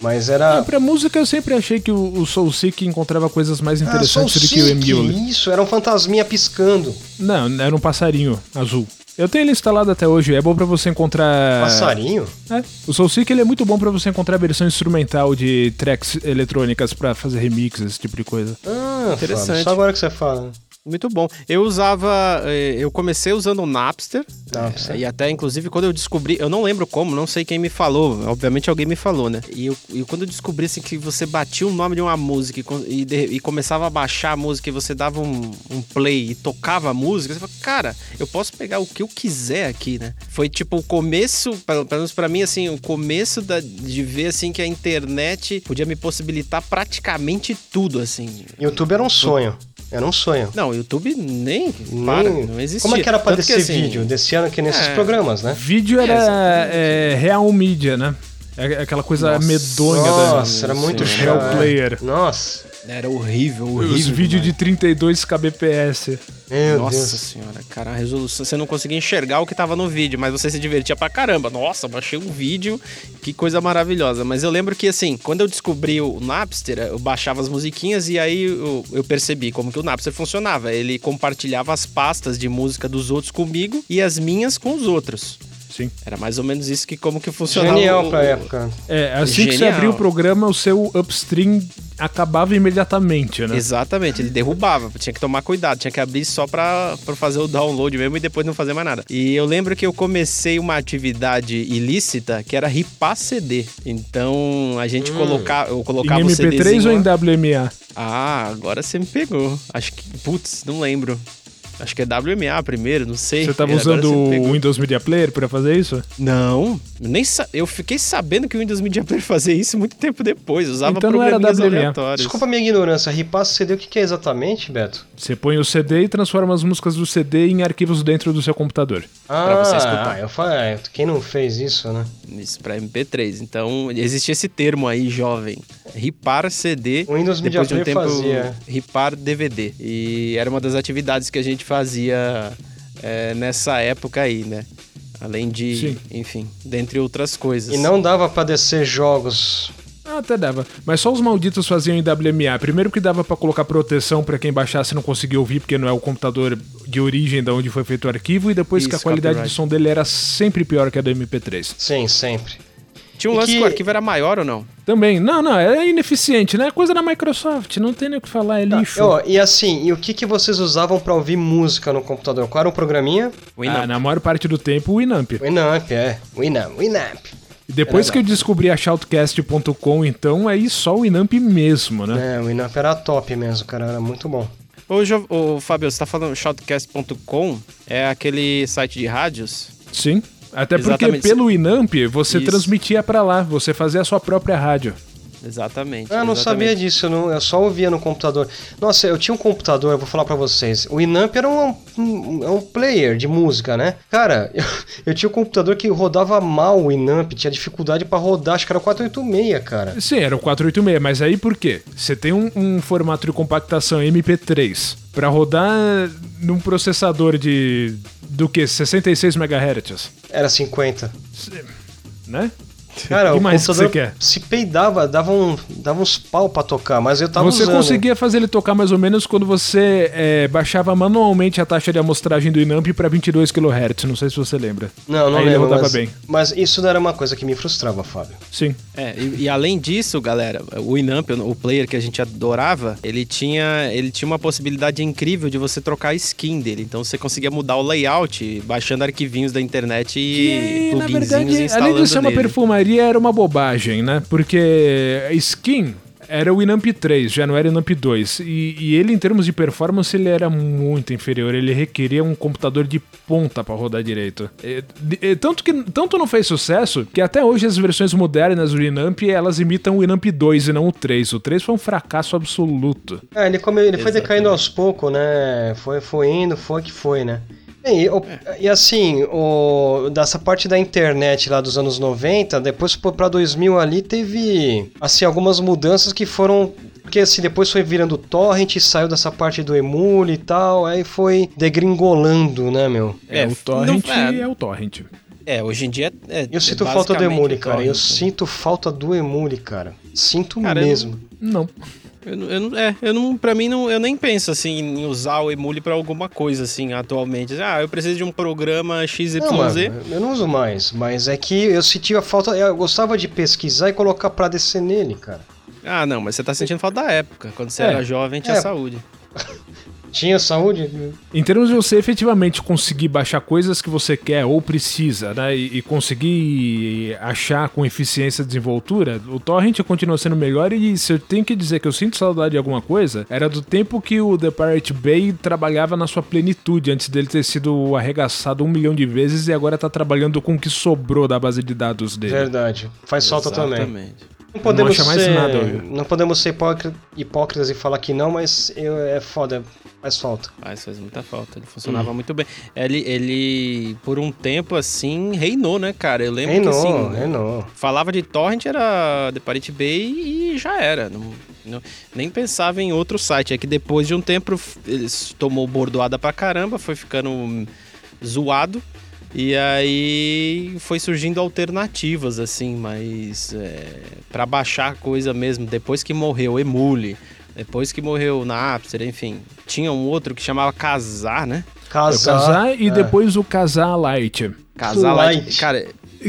Mas era. Ah, pra música eu sempre achei que o, o Soul Seek encontrava coisas mais Ah, interessantes do Soul que o Emule. Isso, era um fantasminha piscando. Não, era um passarinho azul. Eu tenho ele instalado até hoje, é bom pra você encontrar... Passarinho? É, o Soul Seek ele é muito bom pra você encontrar a versão instrumental de tracks eletrônicas pra fazer remixes, esse tipo de coisa. Ah, Interessante. Fábio, só agora que você fala. Muito bom. Eu usava. eh, Eu comecei usando o Napster. Napster. eh, E até, inclusive, quando eu descobri. Eu não lembro como, não sei quem me falou. Obviamente alguém me falou, né? E, eu, e quando eu descobri assim, que você batia o nome de uma música e, de- e começava a baixar a música e você dava um, um play e tocava a música, você fala, cara, eu posso pegar o que eu quiser aqui, né? Foi tipo o começo, pelo pelo menos pra mim, assim, o começo da- de ver assim que a internet podia me possibilitar praticamente tudo, assim. YouTube era um sonho. Era um sonho. Não, o YouTube nem. Para, Nem- não existia. Como é que era pra Tanto descer assim, vídeo? Descia que nesses É. programas, né? Vídeo era é, real mídia, né? É aquela coisa Nossa. medonha Nossa, era Sim, muito sim. Real player. Nossa. Era horrível, horrível. Os vídeos de demais. 32 kbps. Meu Nossa Deus. senhora, cara, a resolução. Você não conseguia enxergar o que tava no vídeo, mas você se divertia pra caramba. Nossa, baixei um vídeo, que coisa maravilhosa. Mas eu lembro que, assim, quando eu descobri o Napster, eu baixava as musiquinhas e aí eu, eu percebi como que o Napster funcionava. Ele compartilhava as pastas de música dos outros comigo e as minhas com os outros. Sim. Era mais ou menos isso que como que funcionava. Genial o- pra época. É, assim que você Genial. abria o programa, o seu upstream acabava imediatamente, né? Exatamente, ele derrubava, tinha que tomar cuidado, tinha que abrir só pra, pra fazer o download mesmo e depois não fazer mais nada. E eu lembro que eu comecei uma atividade ilícita que era ripar CD. Então a gente colocava, eu Em colocava o MP3 CDzinho ou em. WMA? Ah, agora você me pegou. Acho que, putz, não lembro. Acho que é WMA primeiro, não sei. Você tava Agora usando o pegou. Windows Media Player pra fazer isso? Não, nem sa- eu fiquei sabendo que o Windows Media Player <laughs> fazia isso muito tempo depois. Usava Então não era WMA. aleatórios. Desculpa a minha ignorância. Ripasso CD, o que que é exatamente, Beto? Você põe o CD e transforma as músicas do CD em arquivos dentro do seu computador. Ah, você escutar. eu falei, ah, quem não fez isso, né? Isso pra MP3. Então, existe esse termo aí, jovem. Ripar CD. O Windows Media depois de um tempo, fazia. ripar DVD. E era uma das atividades que a gente fazia é, nessa época aí, né? Além de, Sim. enfim, dentre outras coisas. E não dava pra descer jogos. Ah, até dava. Mas só os malditos faziam em WMA. Primeiro que dava pra colocar proteção pra quem baixasse e não conseguia ouvir, porque não é o computador de origem da onde foi feito o arquivo, e depois que a Isso, qualidade copyright. de som dele era sempre pior que a do MP3. Sim, sempre. Tinha um lance que- que o arquivo era maior ou não? Também. Não, não, é ineficiente, né? É coisa da Microsoft, não tem nem o que falar, é lixo. Ó, e assim, e o que, que vocês usavam pra ouvir música no computador? Qual era o programinha? O Winamp. Ah, na maior parte do tempo, o Winamp. Winamp, é. Winamp, Winamp. E depois que eu descobri a shoutcast.com, então, aí só o Winamp mesmo, né? É, o Winamp era top mesmo, cara, era muito bom. Ô, Jo- ô, Fábio, você tá falando shoutcast.com? É aquele site de rádios? Sim. Até porque Exatamente. pelo Winamp você Isso. transmitia pra lá, você fazia a sua própria rádio. Exatamente. Ah, eu não exatamente. sabia disso, eu, não- eu só ouvia no computador. Nossa, eu tinha um computador, eu vou falar pra vocês. O Inamp era um, um, é um player de música, né? Cara, eu, <laughs> eu tinha um computador que rodava mal o Inamp, tinha dificuldade pra rodar, acho que era o 486, cara. Sim, era o 486, mas aí por quê? Você tem um, um formato de compactação MP3 pra rodar num processador de do que 66 MHz, Era 50. né? <laughs> Cara, Que o mais que você quer? se peidava, dava, um, dava uns pau pra tocar, mas eu tava você usando. conseguia fazer ele tocar mais ou menos quando você é, baixava manualmente a taxa de amostragem do Inamp pra 22 kHz, não sei se você lembra. Não, não Aí ele lembro, rodava mas, bem. mas isso não era uma coisa que me frustrava, Fábio. Sim. É, e, e além disso, galera, o Winamp, o player que a gente adorava, ele tinha, ele tinha uma possibilidade incrível de você trocar a skin dele. Então você conseguia mudar o layout, baixando arquivinhos da internet e Que, na pluginzinhos verdade, e instalando além de ser uma nele. Perfumaria, era uma bobagem, né? Porque a skin era o Inamp 3, já não era o Inamp 2. E, e ele, em termos de performance, ele era muito inferior. Ele requeria um computador de ponta pra rodar direito. De- é, tanto que tanto não fez sucesso que até hoje as versões modernas do Inamp elas imitam o Inamp 2 e não o 3. O 3 foi um fracasso absoluto. É, ele, come, ele foi Exatamente. decaindo aos poucos, né? Foi, foi indo, foi que foi, né? E, o- e assim, o, dessa parte da internet lá dos anos 90, depois pô, pra 2000 ali teve, assim, algumas mudanças que foram... Porque assim, depois foi virando torrent, saiu dessa parte do emule e tal, aí foi degringolando, né, meu? É, É, o Torrent não- é. é o Torrent. É, hoje em dia é. Eu é sinto falta do emule, cara. Eu torrent. sinto falta do emule, cara. Sinto Cara, eu mesmo. Não. Eu, não- eu, não- é, eu não, pra mim, não, eu nem penso assim em usar o Emule pra alguma coisa assim atualmente. Ah, eu preciso de um programa XYZ. Não, mano, eu não uso mais, mas é que eu sentia falta, eu gostava de pesquisar e colocar pra descer nele, cara. Ah, não, mas você tá sentindo falta da época. Quando você É. era jovem, tinha É. saúde. <laughs> Tinha saúde? Em termos de você efetivamente conseguir baixar coisas que você quer ou precisa, né? E, e conseguir achar com eficiência e desenvoltura, o Torrent continua sendo melhor. E se eu tenho que dizer que eu sinto saudade de alguma coisa, era do tempo que o The Pirate Bay trabalhava na sua plenitude, antes dele ter sido arregaçado um milhão de vezes e agora tá trabalhando com o que sobrou da base de dados dele. Verdade. Faz falta também. Não podemos mais ser, nada, não podemos ser hipócri- hipócritas e falar que não, mas eu- é foda, faz falta. Faz, faz muita falta. Ele Hum. funcionava muito bem. Ele, ele, por um tempo, assim, reinou, né, cara? Eu lembro Reinou, que, assim, reinou. falava de torrent, era The Pirate Bay e já era. Não, não- nem pensava em outro site. É que depois de um tempo, eles tomou bordoada pra caramba, foi ficando hum, zoado. E aí foi surgindo alternativas, assim, mas é, para baixar coisa mesmo, depois que morreu o Emule, depois que morreu o Napster, enfim. Tinha um outro que chamava Casar, né? É Casar, Casar e é. depois o Casar Lite. Casar Light. Light. Cara,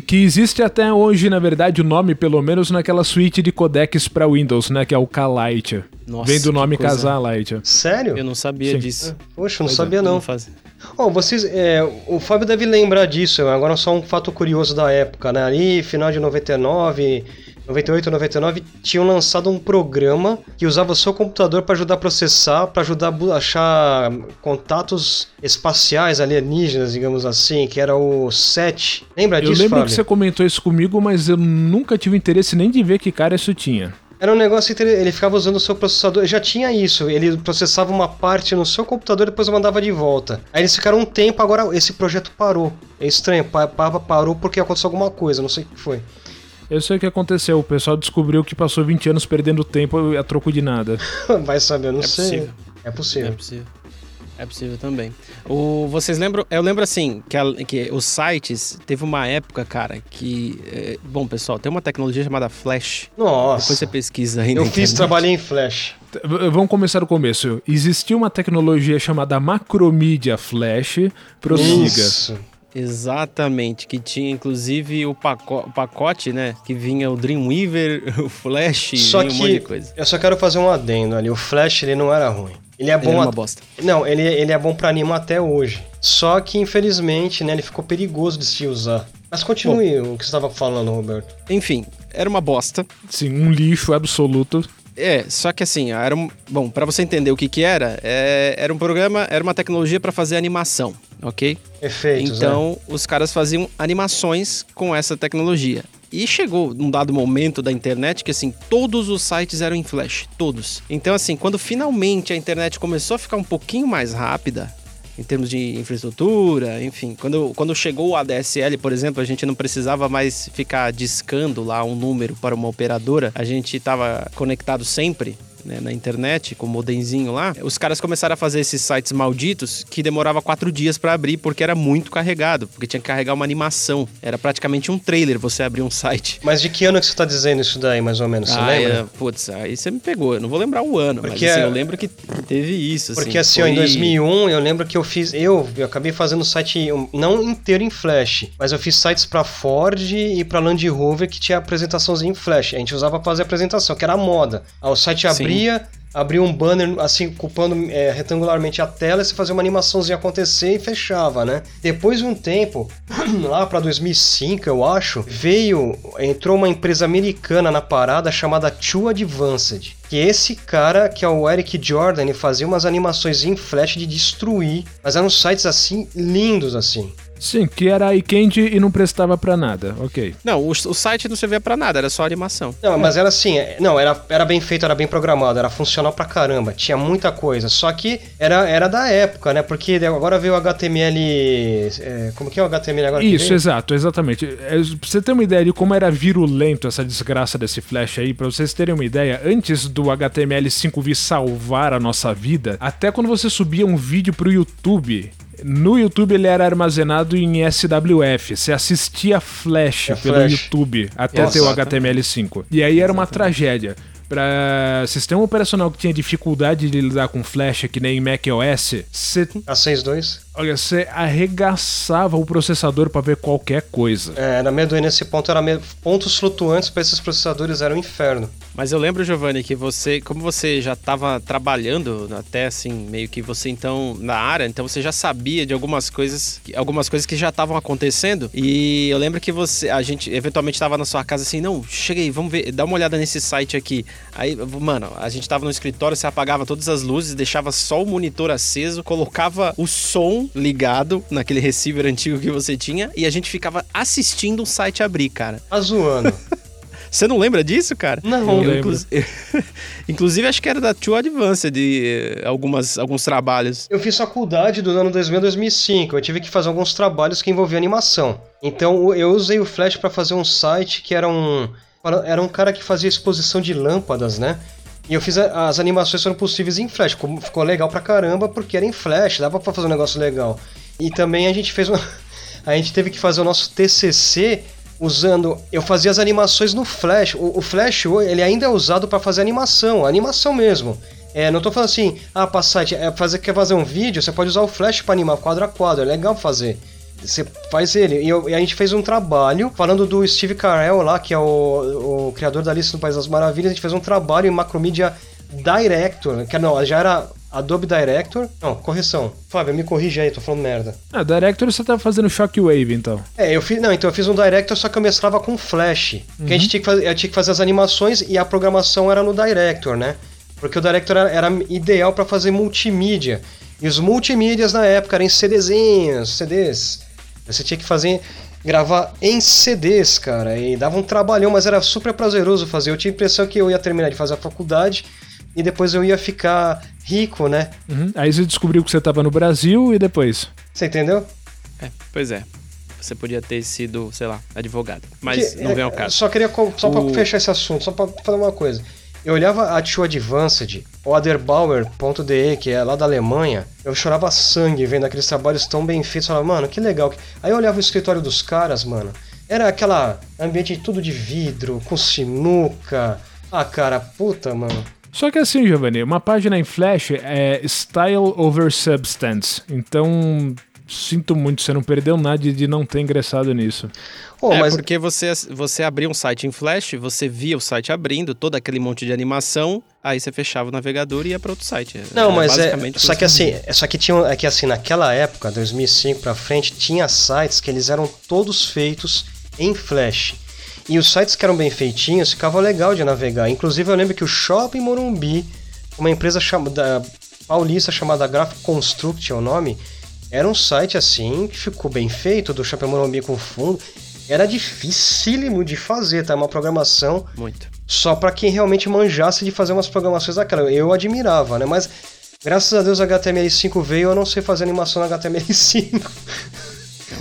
Que existe até hoje, na verdade, o nome, pelo menos naquela suíte de codecs para Windows, né? Que é o K-Lite. Nossa, Vem do nome Casar Lite. Sério? eu não sabia Sim. disso. Poxa, eu não Pois é, sabia eu não. fazia. Ó, vocês, é, o Fábio deve lembrar disso, agora só um fato curioso da época, né? Ali, final de 99, 98, 99, tinham lançado um programa que usava o seu computador para ajudar a processar, para ajudar a achar contatos espaciais alienígenas, digamos assim, que era o SET. Lembra Eu disso, lembro Fábio? que você comentou isso comigo, mas eu nunca tive interesse nem de ver que cara isso tinha. Era um negócio que ele ficava usando o seu processador. Já tinha isso. Ele processava uma parte no seu computador e depois mandava de volta. Aí eles ficaram um tempo, agora esse projeto parou. É estranho, pa- pa- parou porque aconteceu alguma coisa, não sei o que foi. Eu sei o que aconteceu, o pessoal descobriu que passou 20 anos perdendo tempo a troco de nada. <laughs> Vai saber, eu não É sei. possível. É É possível. É possível também. O, vocês lembram? Eu lembro assim que, a- que os sites teve uma época, cara, que é, bom pessoal tem uma tecnologia chamada Flash. Nossa. Depois você pesquisa aí. na Eu fiz, internet. trabalhei em Flash. T- Vamos começar do começo. Existia uma tecnologia chamada Macromedia Flash. Prossiga. Isso. Exatamente, que tinha inclusive o, paco o pacote, né? Que vinha o Dreamweaver, <laughs> o Flash, Só vinha um que monte de coisa. eu só quero fazer um adendo ali. O Flash, ele não era ruim. Ele é Ele bom era a- uma bosta. Não, ele, ele é bom pra anima até hoje. Só que, infelizmente, né, ele ficou perigoso de se usar. Mas continue o que você estava falando, Roberto. Enfim, era uma bosta. Sim, um lixo absoluto. É, só que assim, era um. Bom, pra você entender o que que era, é, era um programa, era uma tecnologia pra fazer animação, ok? Efeitos, né? Então, os caras faziam animações com essa tecnologia. E chegou num dado momento da internet que, assim, todos os sites eram em Flash. Todos. Então, assim, quando finalmente a internet começou a ficar um pouquinho mais rápida, em termos de infraestrutura, enfim, quando, quando chegou o ADSL, por exemplo, a gente não precisava mais ficar discando lá um número para uma operadora, a gente estava conectado sempre. Né, na internet, com o modemzinho lá, os caras começaram a fazer esses sites malditos que demorava quatro dias para abrir porque era muito carregado, porque tinha que carregar uma animação. Era praticamente um trailer você abrir um site. Mas de que ano que você tá dizendo isso daí, mais ou menos? Você Ah, lembra? é, putz, aí você me pegou. Eu não vou lembrar o ano, Porque mas assim, é- eu lembro que teve isso. Porque assim, ó, em foi- 2001 eu lembro que eu fiz, eu, eu acabei fazendo site um, não inteiro em Flash, mas eu fiz sites pra Ford e pra Land Rover que tinha apresentaçãozinha em Flash. A gente usava pra fazer apresentação, que era a moda. Aí o site Sim. Abria, abria um banner assim, ocupando é, retangularmente a tela, e você fazia uma animaçãozinha acontecer e fechava, né? Depois de um tempo, <clears throat> lá pra 2005, eu acho, veio, entrou uma empresa americana na parada chamada Too Advanced. Que esse cara, que é o Eric Jordan, ele fazia umas animações em flash de destruir, mas eram sites assim, lindos assim. Sim, que era iCandy e não prestava pra nada. Ok. Não, o, o site não servia pra nada, era só animação. Não, mas era assim, é- não, era, era bem feito, era bem programado, era funcional pra caramba, tinha muita coisa. Só que era, era da época, né? Porque agora veio o HTML. é, como que é o HTML agora? que Isso, exato, exatamente. É, pra você ter uma ideia de como era virulento essa desgraça desse Flash aí, pra vocês terem uma ideia, antes do HTML5 vir salvar a nossa vida, até quando você subia um vídeo pro YouTube. No YouTube ele era armazenado em SWF. Você assistia Flash É pelo Flash. YouTube até Nossa. ter o HTML5. E aí era uma tragédia. Pra sistema operacional que tinha dificuldade de lidar com Flash, que nem macOS, você A 6.2? Olha, você arregaçava o processador pra ver qualquer coisa. É, era meio nesse ponto, era meio, pontos flutuantes pra esses processadores era um inferno. Mas eu lembro, Giovanni, que você, como você já estava trabalhando até assim, meio que você então na área, então você já sabia de algumas coisas, que- algumas coisas que já estavam acontecendo. E eu lembro que você, a gente eventualmente estava na sua casa assim, não, chega aí, vamos ver, dá uma olhada nesse site aqui. Aí, mano, a gente tava no escritório, você apagava todas as luzes, deixava só o monitor aceso, colocava o som ligado naquele receiver antigo que você tinha e a gente ficava assistindo o site abrir, cara. Tá zoando. <laughs> Você não lembra disso, cara? Não. Eu Eu, inclu- <laughs> Inclusive, acho que era da Too Advanced de eh, algumas, alguns trabalhos. Eu fiz faculdade do ano 2000 a 2005. Eu tive que fazer alguns trabalhos que envolviam animação. Então eu usei o Flash para fazer um site que era um era um cara que fazia exposição de lâmpadas, né? E eu fiz a- as animações foram possíveis em Flash. Ficou, legal pra caramba porque era em Flash, dava pra fazer um negócio legal. E também a gente fez uma <laughs> a gente teve que fazer o nosso TCC usando. Eu fazia as animações no Flash. O, o Flash ele ainda é usado para fazer animação, animação mesmo. É, não tô falando assim, ah, site, é fazer, quer fazer um vídeo, você pode usar o Flash para animar quadro a quadro, é legal fazer. Você faz ele. E, eu- e a gente fez um trabalho falando do Steve Carell lá, que é o, o criador da lista do País das Maravilhas. A gente fez um trabalho em Macromedia Director, que não, já era Adobe Director. Não, correção. Fábio, me corrige aí, tô falando merda. Ah, Director você tá fazendo Shockwave, então. É, eu fiz. Não, então eu fiz um Director, só que eu mesclava com Flash. Que a gente tinha que, fazer, eu tinha que fazer as animações e a programação era no Director, né? Porque o Director era, era ideal para fazer multimídia. E os multimídias na época eram em CDzinhos, CDs. Você tinha que fazer. gravar em CDs, cara. E dava um trabalhão, mas era super prazeroso fazer. Eu tinha a impressão que eu ia terminar de fazer a faculdade e depois eu ia ficar rico, né? Uhum. Aí você descobriu que você tava no Brasil e depois. Você entendeu? É, pois é. Você podia ter sido, sei lá, advogado. Mas Que, não vem é, ao caso. Só queria só O- pra fechar esse assunto, só pra falar uma coisa. Eu olhava a Tio Advanced, o Aderbauer.de, que é lá da Alemanha, eu chorava sangue vendo aqueles trabalhos tão bem feitos. Falava, mano, que legal. Aí eu olhava o escritório dos caras, mano. Era aquela ambiente tudo de vidro, com sinuca. Ah, cara, puta, mano. Só que assim, Giovanni, uma página em Flash é Style over Substance. Então, Sinto muito, você não perdeu nada de, de não ter ingressado nisso. Oh, é, mas... porque você, você abria um site em Flash, você via o site abrindo, todo aquele monte de animação, aí você fechava o navegador e ia para outro site. Não, mas é. Só que assim, só que tinha. É que assim, naquela época, 2005 para frente, tinha sites que eles eram todos feitos em Flash. E os sites que eram bem feitinhos ficava legal de navegar. Inclusive eu lembro que o Shopping Morumbi, uma empresa chamada paulista chamada Graphic Construct é o nome, era um site assim que ficou bem feito, do Shopping Morumbi com fundo. Era dificílimo de fazer, tá? Uma programação. Muito. Só para quem realmente manjasse de fazer umas programações daquela. Eu admirava, né? Mas graças a Deus o HTML5 veio, eu não sei fazer animação no HTML5.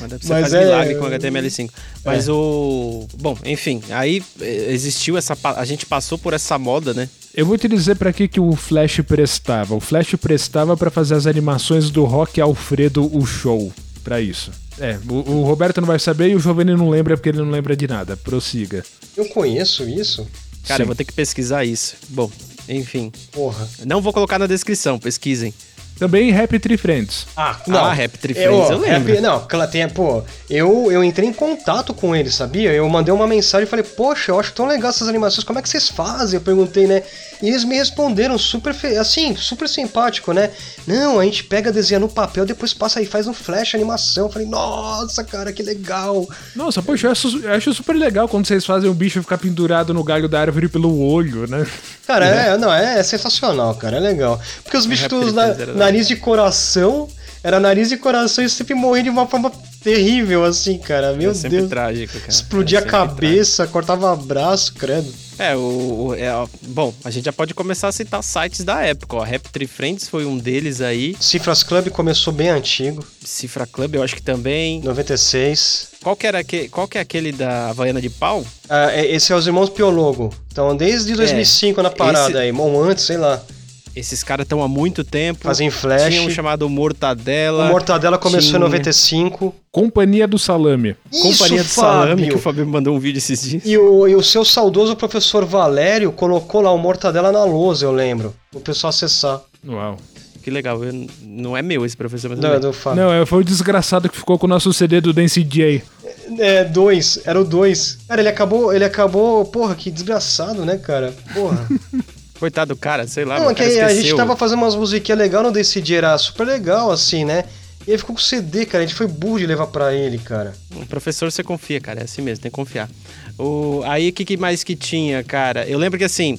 Mas você mas faz é... milagre com HTML5. Mas é. o. Bom, enfim, aí eh, existiu essa. A gente passou por essa moda, né? Eu vou te dizer para que, que o Flash prestava. O Flash prestava para fazer as animações do Rock Alfredo o Show. para isso. É, o, o, Roberto não vai saber e o Giovanni não lembra porque ele não lembra de nada. Prossiga. Eu conheço isso? Cara, Sim. eu vou ter que pesquisar isso. Bom, enfim. Porra. Não vou colocar na descrição, pesquisem. Também Rap Tree Friends. Ah, não. Ah, Rap Tree Friends, eu, eu lembro. Rap, não, tem, pô, eu, eu entrei em contato com ele, sabia? Eu mandei uma mensagem e falei, poxa, eu acho tão legal essas animações, como é que vocês fazem? Eu perguntei, né? E eles me responderam super, assim, super simpático, né? Não, a gente pega, desenha no papel, depois passa aí, faz um flash animação. Eu falei, nossa, cara, que legal. Nossa, poxa, eu acho, eu acho super legal quando vocês fazem o bicho ficar pendurado no galho da árvore pelo olho, né? Cara, é, <laughs> é não, é, é, sensacional, cara, é legal. Porque os bichos é na, nariz de coração, era nariz de coração e sempre morrendo de uma forma terrível, assim, cara. Meu é Deus. trágico, cara. Explodia é a cabeça, trágico. cortava braço, credo. É, o, o é, bom, a gente já pode começar a citar sites da época, ó. Rap Tree Friends foi um deles aí. Cifras Club começou bem antigo. Cifra Club eu acho que também. 96. Qual que, era que, qual que é aquele da Havaiana de Pau? Ah, é, esse é os Irmãos Piologo. Então, desde 2005 é, na parada esse... aí, ou antes, sei lá. Esses caras estão há muito tempo. Fazem flash. Tinha um chamado Mortadela. O Mortadela começou tinha... em 95. Companhia do Salame. Isso, Companhia do Fábio. Salame, que o Fabio mandou um vídeo esses dias. E o, e o seu saudoso professor Valério colocou lá o Mortadela na lousa, eu lembro. O pessoal acessar. Uau. Que legal. Eu, não é meu esse professor, mas não, é do Fábio. Não, é, foi o desgraçado que ficou com o nosso CD do Dance J. É, dois. Era o dois. Cara, ele acabou, ele acabou... Porra, que desgraçado, né, cara? Porra. <laughs> Coitado do cara, sei lá. Não, que a gente tava fazendo umas musiquinhas legais no Decide, era super legal, assim, né? E ele ficou com CD, cara. A gente foi burro de levar para ele, cara. O professor você confia, cara. É assim mesmo, tem que confiar. O... Aí o que, que mais que tinha, cara? Eu lembro que assim,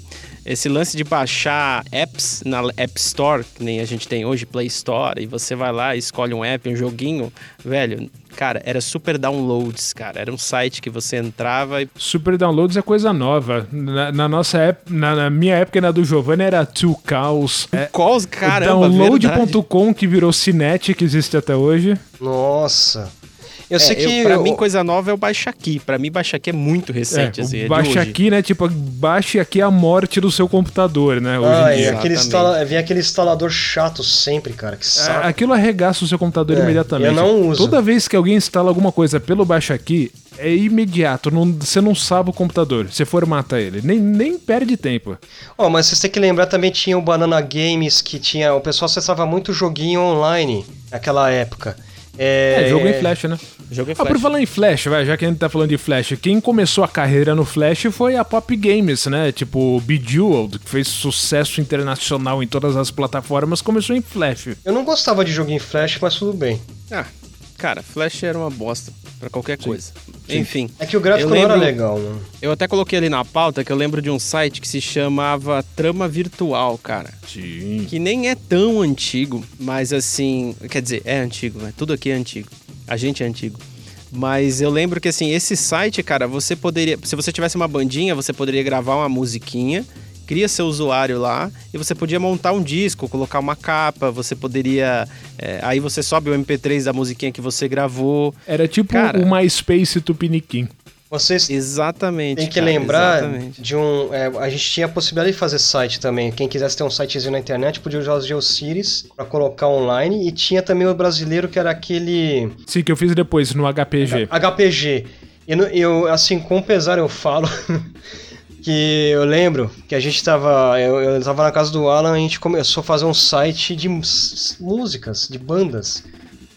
esse lance de baixar apps na App Store, que nem a gente tem hoje, Play Store, e você vai lá, escolhe um app, um joguinho, velho, cara, era super downloads, cara. Era um site que você entrava e. Super downloads é coisa nova. Na, na nossa época, na, na, minha época e na do Giovanni era Two Calls. Two é, Calls, caramba. Download.com que virou Cinet, que existe até hoje. Nossa. Eu é, sei que. Eu, pra eu... mim, coisa nova é o Baixa Aqui. Pra mim, Baixa Aqui é muito recente. É, assim, é Baixa Aqui, né? Tipo, baixe aqui a morte do seu computador, né? Hoje ah, em dia. Aquele instala... Vem aquele instalador chato sempre, cara. Que é, saco. aquilo arregaça o seu computador é, imediatamente. Eu não uso. Toda vez que alguém instala alguma coisa pelo Baixa Aqui, é imediato. Não, você não sabe o computador. Você formata ele. Nem, nem perde tempo. Oh, mas você tem que lembrar também tinha o Banana Games, que tinha. O pessoal acessava muito joguinho online naquela época. É, é jogo em Flash, né? Jogo em Flash. Ah, por falar em Flash, vai, já que a gente tá falando de Flash, quem começou a carreira no Flash foi a Pop Games, né? Tipo, Bejeweled, que fez sucesso internacional em todas as plataformas, começou em Flash. Eu não gostava de jogo em Flash, mas tudo bem. Ah, Cara, Flash era uma bosta para qualquer Sim. coisa. Sim. Enfim. É que o gráfico lembro, não era legal, né? Eu até coloquei ali na pauta que eu lembro de um site que se chamava Trama Virtual, cara. Sim. Que nem é tão antigo, mas assim. Quer dizer, é antigo, né? Tudo aqui é antigo. A gente é antigo. Mas eu lembro que assim, esse site, cara, você poderia. Se você tivesse uma bandinha, você poderia gravar uma musiquinha cria seu usuário lá e você podia montar um disco, colocar uma capa, você poderia. É, aí você sobe o MP3 da musiquinha que você gravou. Era tipo Cara, o MySpace Tupiniquim. Vocês exatamente, tem que cara, lembrar exatamente. de um. É, a gente tinha a possibilidade de fazer site também. Quem quisesse ter um sitezinho na internet podia usar os GeoCities para colocar online. E tinha também o brasileiro que era aquele. Sim, que eu fiz depois no HPG. HPG. E eu, assim, com pesar eu falo. <laughs> que eu lembro que a gente tava. Eu, eu tava na casa do Alan, a gente começou a fazer um site de músicas, de bandas.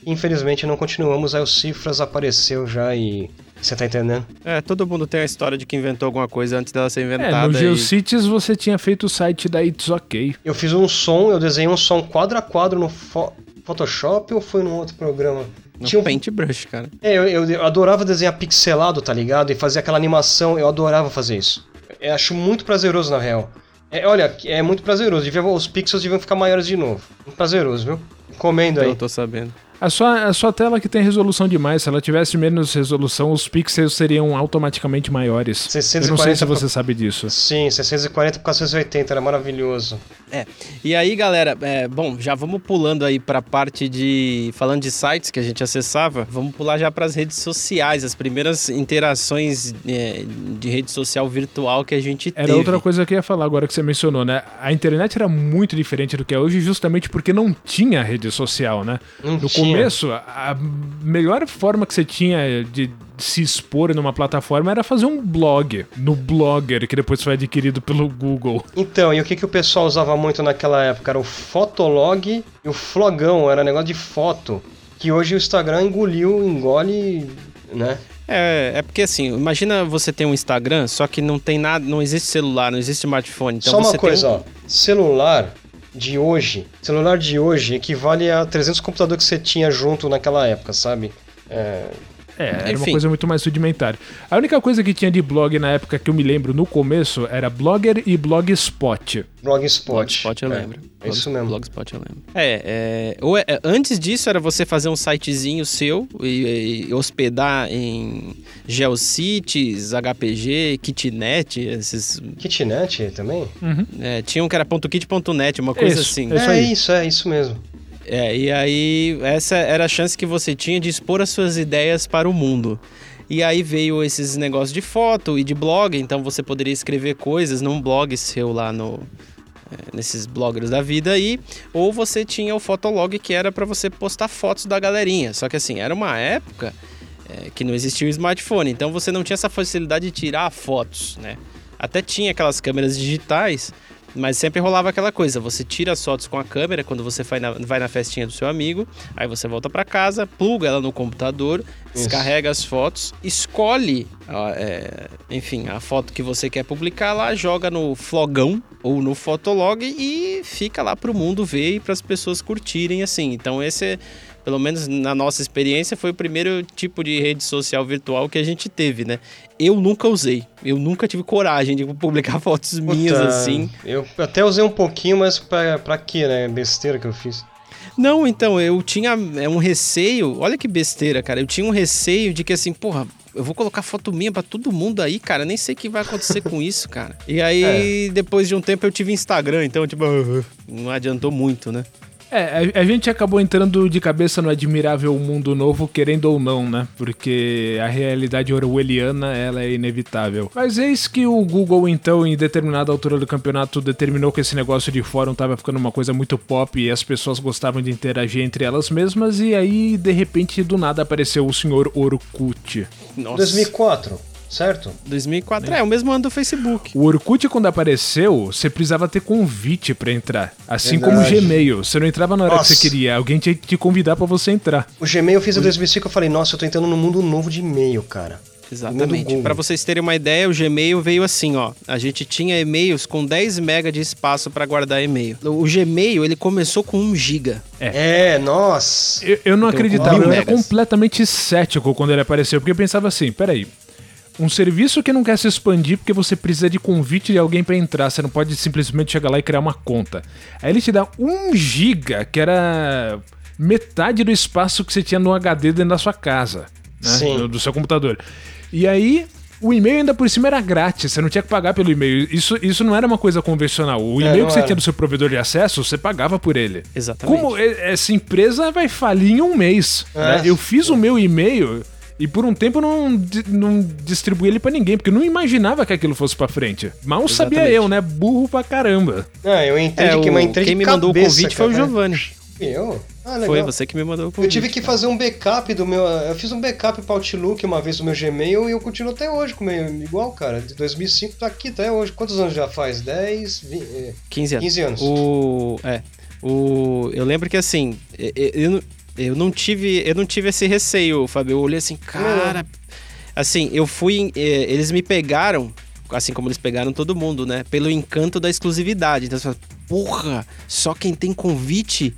Infelizmente não continuamos, aí o Cifras apareceu já e. Você tá entendendo? É, todo mundo tem a história de que inventou alguma coisa antes dela ser É, inventada. no e- GeoCities você tinha feito o site da It's OK. Eu fiz um som, eu desenhei um som quadro a quadro no Fo- Photoshop ou foi num outro programa? No Tinha um- Paintbrush, cara. É, eu- eu adorava desenhar pixelado, tá ligado? E fazer aquela animação, eu adorava fazer isso. Eu acho muito prazeroso, na real. É, olha, é muito prazeroso. Devia- os pixels deviam ficar maiores de novo. Muito prazeroso, viu? Comendo aí. Eu tô sabendo. A sua, a sua tela que tem resolução demais, se ela tivesse menos resolução, os pixels seriam automaticamente maiores. Eu não sei 640 se você sabe disso. Sim, 640 por 480, era maravilhoso. É. E aí, galera, é, bom, já vamos pulando aí pra parte de. Falando de sites que a gente acessava, vamos pular já pras redes sociais, as primeiras interações é, de rede social virtual que a gente Era teve. outra coisa que eu ia falar agora que você mencionou, né? A internet era muito diferente do que é hoje, justamente porque não tinha rede social, né? Não no tinha. Começo, a melhor forma que você tinha de se expor numa plataforma era fazer um blog, no Blogger, que depois foi adquirido pelo Google. Então, e o que, que o pessoal usava muito naquela época? Era o Fotolog e o Flogão, era negócio de foto. Que hoje o Instagram engoliu, engole, né? É, é porque assim, imagina você ter um Instagram, só que não tem nada, não existe celular, não existe smartphone. Então Só uma você coisa, tem... ó. Celular de hoje, celular de hoje equivale a 300 computadores que você tinha junto naquela época, sabe? É, É, era uma Enfim. coisa muito mais rudimentar. A única coisa que tinha de blog na época que eu me lembro no começo era Blogger e Blogspot. Blogspot. Blogspot eu É, lembro. É isso mesmo. Blogspot eu lembro. É, é, ou é- antes disso era você fazer um sitezinho seu e, e hospedar em Geocities, HPG, Kitnet, esses. Kitnet também? é, tinha um que era .kit.net, uma coisa Isso, assim. É isso aí. isso, é isso mesmo. É, e aí essa era a chance que você tinha de expor as suas ideias para o mundo. E aí veio esses negócios de foto e de blog, então você poderia escrever coisas num blog seu lá no é, nesses bloggers da vida aí, ou você tinha o Fotolog que era para você postar fotos da galerinha. Só que assim, era uma época é, que não existia o smartphone, então você não tinha essa facilidade de tirar fotos, né? Até tinha aquelas câmeras digitais, mas sempre rolava aquela coisa, você tira as fotos com a câmera quando você vai na, vai na festinha do seu amigo, aí você volta para casa, pluga ela no computador, Isso. descarrega as fotos, escolhe, é, enfim, a foto que você quer publicar lá, joga no flogão ou no fotolog e fica lá pro mundo ver e para as pessoas curtirem assim. Então esse é pelo menos na nossa experiência, foi o primeiro tipo de rede social virtual que a gente teve, né? Eu nunca usei. Eu nunca tive coragem de publicar <laughs> fotos minhas Puta, assim. Eu até usei um pouquinho, mas pra, pra quê, né? Besteira que eu fiz. Não, então, eu tinha é, um receio. Olha que besteira, cara. Eu tinha um receio de que assim, porra. Eu vou colocar foto minha pra todo mundo aí, cara. Nem sei o que vai acontecer com isso, cara. E aí, <laughs> depois de um tempo, eu tive Instagram, então, tipo, <laughs> não adiantou muito, né? É, a, gente acabou entrando de cabeça no admirável mundo novo, querendo ou não, né? Porque a realidade orwelliana, ela é inevitável. Mas eis que o Google, então, em determinada altura do campeonato, determinou que esse negócio de fórum tava ficando uma coisa muito pop e as pessoas gostavam de interagir entre elas mesmas, e aí, de repente, do nada apareceu o senhor Orkut. Nossa. 2004, certo? 2004. É, o mesmo ano do Facebook. O Orkut, quando apareceu, você precisava ter convite pra entrar. Assim Verdade. como o Gmail. Você não entrava na hora Nossa. que você queria, alguém tinha que te convidar pra você entrar. O Gmail eu fiz em 2005 eu falei, nossa, eu tô entrando num mundo novo de e-mail, cara. Exatamente. Para vocês terem uma ideia, o Gmail veio assim, ó. A gente tinha e-mails com 10 MB de espaço para guardar e-mail. O Gmail, ele começou com 1 GB. É, nossa. Eu, eu não Então, acreditava, eu era completamente cético quando ele apareceu, porque eu pensava assim, peraí, um serviço que não quer se expandir porque você precisa de convite de alguém pra entrar, você não pode simplesmente chegar lá e criar uma conta. Aí ele te dá um giga, que era metade do espaço que você tinha no HD dentro da sua casa, né? Sim. Do, do seu computador. E aí... O e-mail ainda por cima era grátis, você não tinha que pagar pelo e-mail. Isso, isso não era uma coisa convencional. O É, e-mail não que você era. tinha do seu provedor de acesso, você pagava por ele. Exatamente. Como essa empresa vai falir em um mês. É. né? Eu fiz o meu e-mail e por um tempo eu não, não distribuí ele pra ninguém, porque eu não imaginava que aquilo fosse pra frente. Mal sabia Exatamente. eu, né? Burro pra caramba. Ah, eu entrei É, que, mas entrei quem de me mandou o convite foi o cara. Giovanni. Eu? Ah, legal. Foi você que me mandou o Eu convite. tive que fazer um backup do meu. Eu fiz um backup para Outlook uma vez do meu Gmail e eu continuo até hoje com o meu igual, cara. De 2005 tá aqui até hoje. Quantos anos já faz? 10, 20, é, 15 anos. 15 anos. O. É. O, eu lembro que assim. Eu, não- Eu não tive, eu não tive esse receio, Fábio. Eu olhei assim, cara. Assim, eu fui. eh, Eles me pegaram, assim como eles pegaram todo mundo, né? Pelo encanto da exclusividade. Então você fala, porra, só quem tem convite.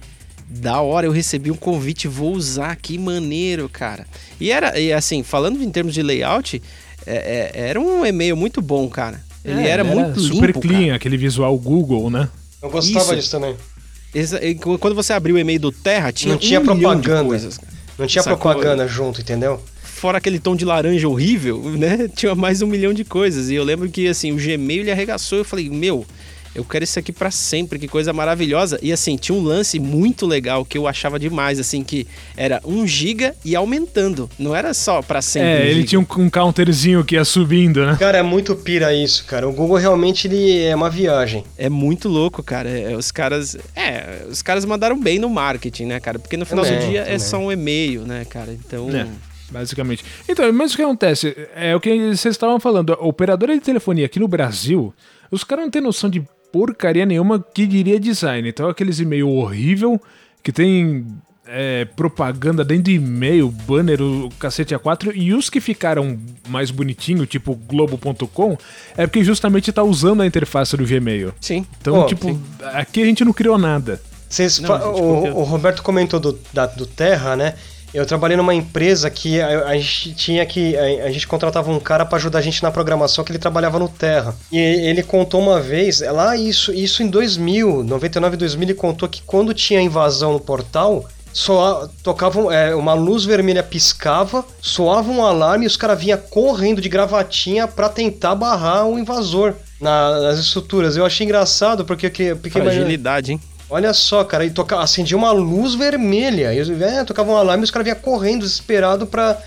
Da hora, eu recebi um convite, vou usar, que maneiro, cara. E era, e assim, falando em termos de layout, é- é- era um e-mail muito bom, cara. Ele É, era muito super limpo, clean, cara. aquele visual Google, né? Eu gostava Isso. disso também. Quando você abriu o e-mail do Terra, tinha Não tinha um milhão de propaganda. coisas. Não tinha Sacou? propaganda junto, entendeu? fora aquele tom de laranja horrível, né? <laughs> Tinha mais um milhão de coisas. E eu lembro que, assim, o Gmail ele arregaçou. Eu falei, meu, eu quero isso aqui pra sempre, que coisa maravilhosa. E, assim, tinha um lance muito legal que eu achava demais, assim, que era 1 giga e aumentando. Não era só pra sempre. É, ele giga. tinha um, um counterzinho que ia subindo, né? Cara, é muito pira isso, cara. O Google realmente ele é uma viagem. É muito louco, cara. É, os caras. É, os caras mandaram bem no marketing, né, cara? Porque no final do Também, dia é só um e-mail, né, cara? Então. É. Basicamente. Então, mas o que acontece? É o que vocês estavam falando. A operadora de telefonia aqui no Brasil, os caras não têm noção de porcaria nenhuma que diria design. Então, aqueles e-mail horrível que tem é, propaganda dentro de e-mail, banner, o cacete A4. E os que ficaram mais bonitinho, tipo Globo.com, é porque justamente tá usando a interface do Gmail. Sim. Então, Pô, tipo, sim. aqui a gente não criou nada. Vocês Não, o, o Roberto comentou do, da- do Terra, né? Eu trabalhei numa empresa que a, a gente tinha que. A, a gente contratava um cara para ajudar a gente na programação que ele trabalhava no Terra. E ele contou uma vez, é lá isso, isso em 2000, 99 2000, ele contou que quando tinha invasão no portal, soa, tocava, é, uma luz vermelha piscava, soava um alarme e os caras vinham correndo de gravatinha para tentar barrar o invasor na- nas estruturas. Eu achei engraçado porque, porque, imagina- Fragilidade, hein? Olha só, cara, e toca, acendia uma luz vermelha. E, é, tocava um alarme e os caras vinham correndo, desesperado pra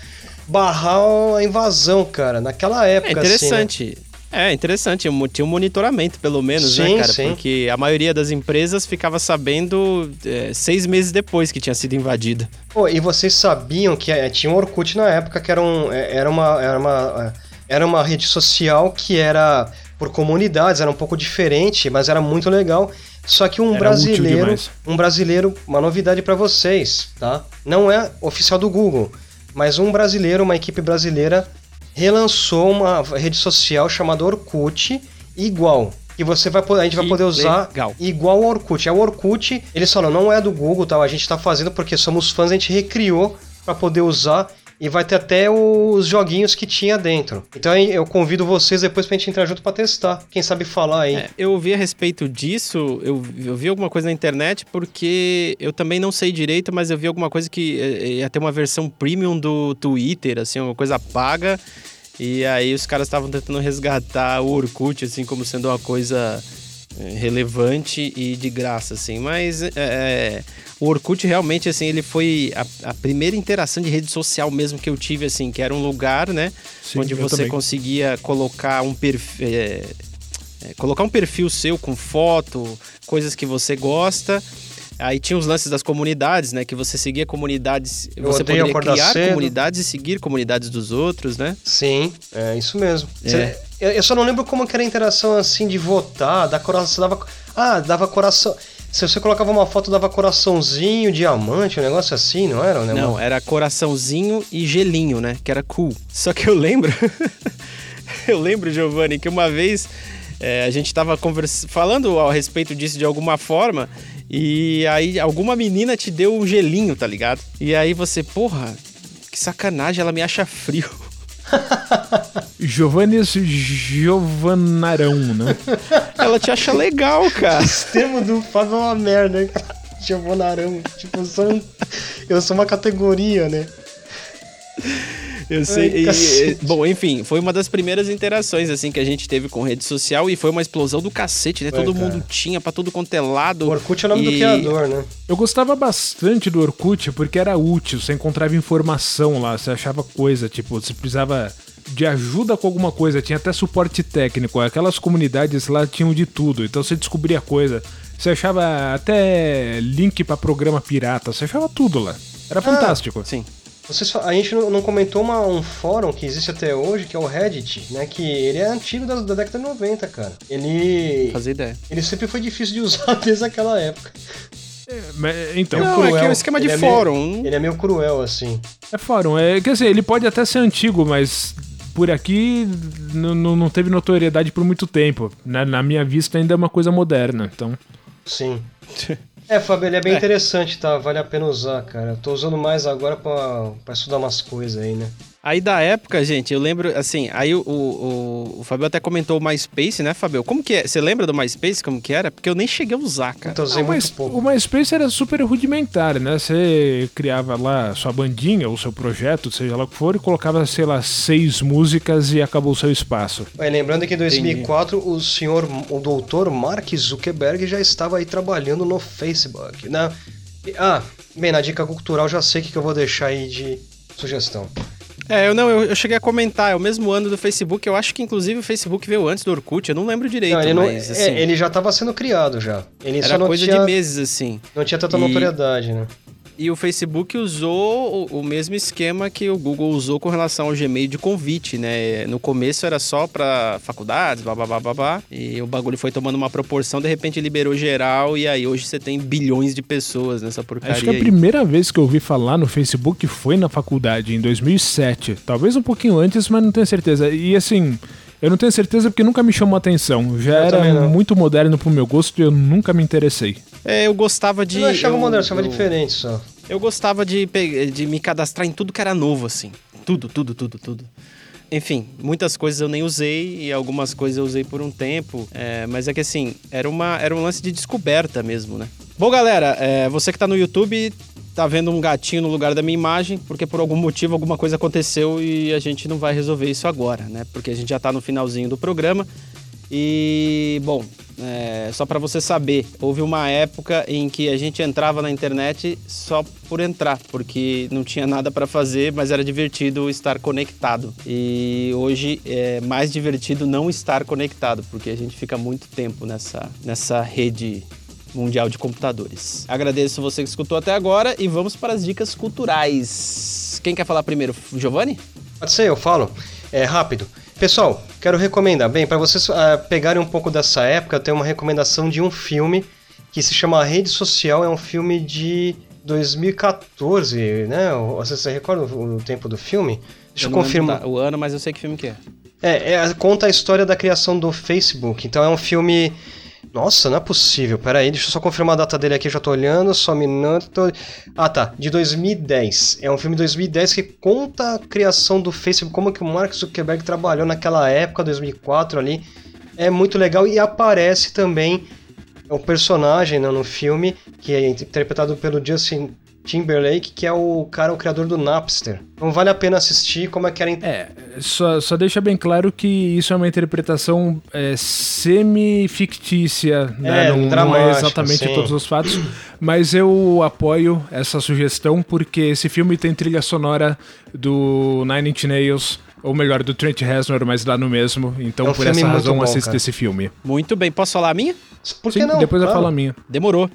barrar a invasão, cara. Naquela É época, assim, né? interessante. É interessante, tinha um monitoramento, pelo menos, né, Sim, cara? sim. Porque a maioria das empresas ficava sabendo é, seis meses depois que tinha sido invadida. Pô, e vocês sabiam que é, tinha um Orkut na época que era, um, é, era, uma, era, uma, é, era uma rede social que era por comunidades, era um pouco diferente, mas era muito legal. Só que um Era brasileiro, um brasileiro, uma novidade pra vocês, tá? Não é oficial do Google, mas um brasileiro, uma equipe brasileira relançou uma rede social chamada Orkut igual. E você vai poder, a gente vai poder usar legal. igual ao Orkut. É o Orkut, eles falam, não é do Google, tá? A gente tá fazendo porque somos fãs, a gente recriou pra poder usar e vai ter até os joguinhos que tinha dentro. Então eu convido vocês depois pra gente entrar junto pra testar. Quem sabe falar aí. É, eu ouvi a respeito disso, eu, eu vi alguma coisa na internet, porque eu também não sei direito, mas eu vi alguma coisa que é, ia ter uma versão premium do Twitter, assim, uma coisa paga. E aí os caras estavam tentando resgatar o Orkut, assim, como sendo uma coisa é, relevante e de graça, assim. Mas é, o Orkut realmente, assim, ele foi a, a primeira interação de rede social mesmo que eu tive, assim, que era um lugar, né? Sim, onde você também. conseguia colocar um perfil. é, colocar um perfil seu com foto, coisas que você gosta. Aí tinha os lances das comunidades, né? Que você seguia comunidades. Eu você poderia criar cedo. comunidades e seguir comunidades dos outros, né? Sim, é isso mesmo. É. Cê- eu, eu só não lembro como era a interação assim de votar, dar coração, dava, ah, dava coração. Se você colocava uma foto, dava coraçãozinho, diamante, um negócio assim, não era? Um negócio- Não, era coraçãozinho e gelinho, né? Que era cool. Só que eu lembro. <laughs> eu lembro, Giovanni, que uma vez é, a gente tava convers... falando a respeito disso de alguma forma. E aí alguma menina te deu um gelinho, tá ligado? E aí você, porra, que sacanagem, ela me acha frio. Giovannis Giovanarão, né? Ela te acha legal, cara. Esse termo do Fábio é uma merda, hein? Giovanarão. Tipo, eu sou, um- eu sou uma categoria, né? Eu sei. Ai, e- e- bom, enfim, foi uma das primeiras interações assim que a gente teve com rede social e foi uma explosão do cacete, né? Foi, Todo cara. mundo tinha pra tudo quanto é lado. O Orkut é o nome do E- criador, né? Eu gostava bastante do Orkut porque era útil, você encontrava informação lá, você achava coisa, tipo, você precisava de ajuda com alguma coisa, tinha até suporte técnico, aquelas comunidades lá tinham de tudo, então você descobria coisa, você achava até link pra programa pirata, você achava tudo lá. Era fantástico. Sim. Vocês, a gente não, não comentou uma- um fórum que existe até hoje, que é o Reddit, né? Que ele é antigo da, da década de 90, cara. Ele. Fazer ideia. Ele sempre foi difícil de usar <laughs> desde aquela época. É, então, Não, cruel. é que é o esquema de Ele é meio- fórum. Ele é meio cruel, assim. é fórum. É, quer dizer, ele pode até ser antigo, mas por aqui não teve notoriedade por muito tempo. Na, na minha vista ainda é uma coisa moderna, então... Sim. <laughs> É, Fábio, ele é bem É. interessante, tá? Vale a pena usar, cara. Eu tô usando mais agora pra, pra estudar umas coisas aí, né? Aí da época, gente, eu lembro, assim, aí o, o, o Fabio até comentou o MySpace, né, Fabio? Como que é? Você lembra do MySpace, como que era? Porque eu nem cheguei a usar, cara. Então, usei Ah, muito mas pouco. o MySpace era super rudimentar, né? Você criava lá sua bandinha, ou seu projeto, seja lá o que for, e colocava, sei lá, seis músicas e acabou o seu espaço. Aí, lembrando que em 2004 o senhor, o doutor Mark Zuckerberg já estava aí trabalhando no Facebook, né? Ah, bem, na dica cultural já sei o que, que eu vou deixar aí de sugestão. É, eu não, eu, eu cheguei a comentar, é o mesmo ano do Facebook, eu acho que inclusive o Facebook veio antes do Orkut, eu não lembro direito, Não, ele, não, mas é, assim, ele já estava sendo criado já. Ele era não coisa tinha, de meses, assim. não tinha tanta E- notoriedade, né? E o Facebook usou o, o mesmo esquema que o Google usou com relação ao Gmail de convite, né? No começo era só pra faculdades, blá blá blá blá blá. E o bagulho foi tomando uma proporção, de repente liberou geral, e aí hoje você tem bilhões de pessoas nessa porcaria. Acho que a aí. primeira vez que eu ouvi falar no Facebook foi na faculdade, em 2007. Talvez um pouquinho antes, mas não tenho certeza. E assim, eu não tenho certeza porque nunca me chamou a atenção. Já Eu era muito moderno pro meu gosto e eu nunca me interessei. É, eu gostava de. Eu não achava eu, moderno, achava eu- diferente só. Eu gostava de, de me cadastrar em tudo que era novo, assim. Tudo, tudo, tudo, tudo. Enfim, muitas coisas eu nem usei e algumas coisas eu usei por um tempo. é, mas é que assim, era, uma, era um lance de descoberta mesmo, né? Bom, galera, é, você que tá no YouTube tá vendo um gatinho no lugar da minha imagem, porque por algum motivo alguma coisa aconteceu e a gente não vai resolver isso agora, né? Porque a gente já tá no finalzinho do programa. E, bom, é, só para você saber, houve uma época em que a gente entrava na internet só por entrar, porque não tinha nada para fazer, mas era divertido estar conectado. E hoje é mais divertido não estar conectado, porque a gente fica muito tempo nessa, nessa rede mundial de computadores. Agradeço você que escutou até agora e vamos para as dicas culturais. Quem quer falar primeiro? Giovanni? Pode ser, eu falo. É rápido. Pessoal, quero recomendar. Bem, para vocês ah, pegarem um pouco dessa época, eu tenho uma recomendação de um filme que se chama Rede Social. É um filme de 2014, né? Você, você recorda o, tempo do filme? Deixa eu, lembro confirmar. o ano, mas eu sei que filme que é. É, é, conta a história da criação do Facebook. Então é um filme. Nossa, não é possível. Pera aí, deixa eu só confirmar a data dele aqui, já tô olhando, só um minuto. Ah, tá, de 2010. É um filme de 2010 que conta a criação do Facebook, como que o Mark Zuckerberg trabalhou naquela época, 2004 ali. É muito legal e aparece também o personagem né, no filme, que é interpretado pelo Justin Timberlake, que é o cara, o criador do Napster. Então vale a pena assistir como é que era... É, só, só deixa bem claro que isso é uma interpretação é, semi-fictícia, né? É, não, não é exatamente sim. todos os fatos, mas eu apoio essa sugestão porque esse filme tem trilha sonora do Nine Inch Nails, ou melhor, do Trent Reznor, mas dá no mesmo, então É um por essa razão bom, assista cara. esse filme. Muito bem, posso falar a minha? Por que Sim, não? depois eu Claro. falo a minha. Demorou.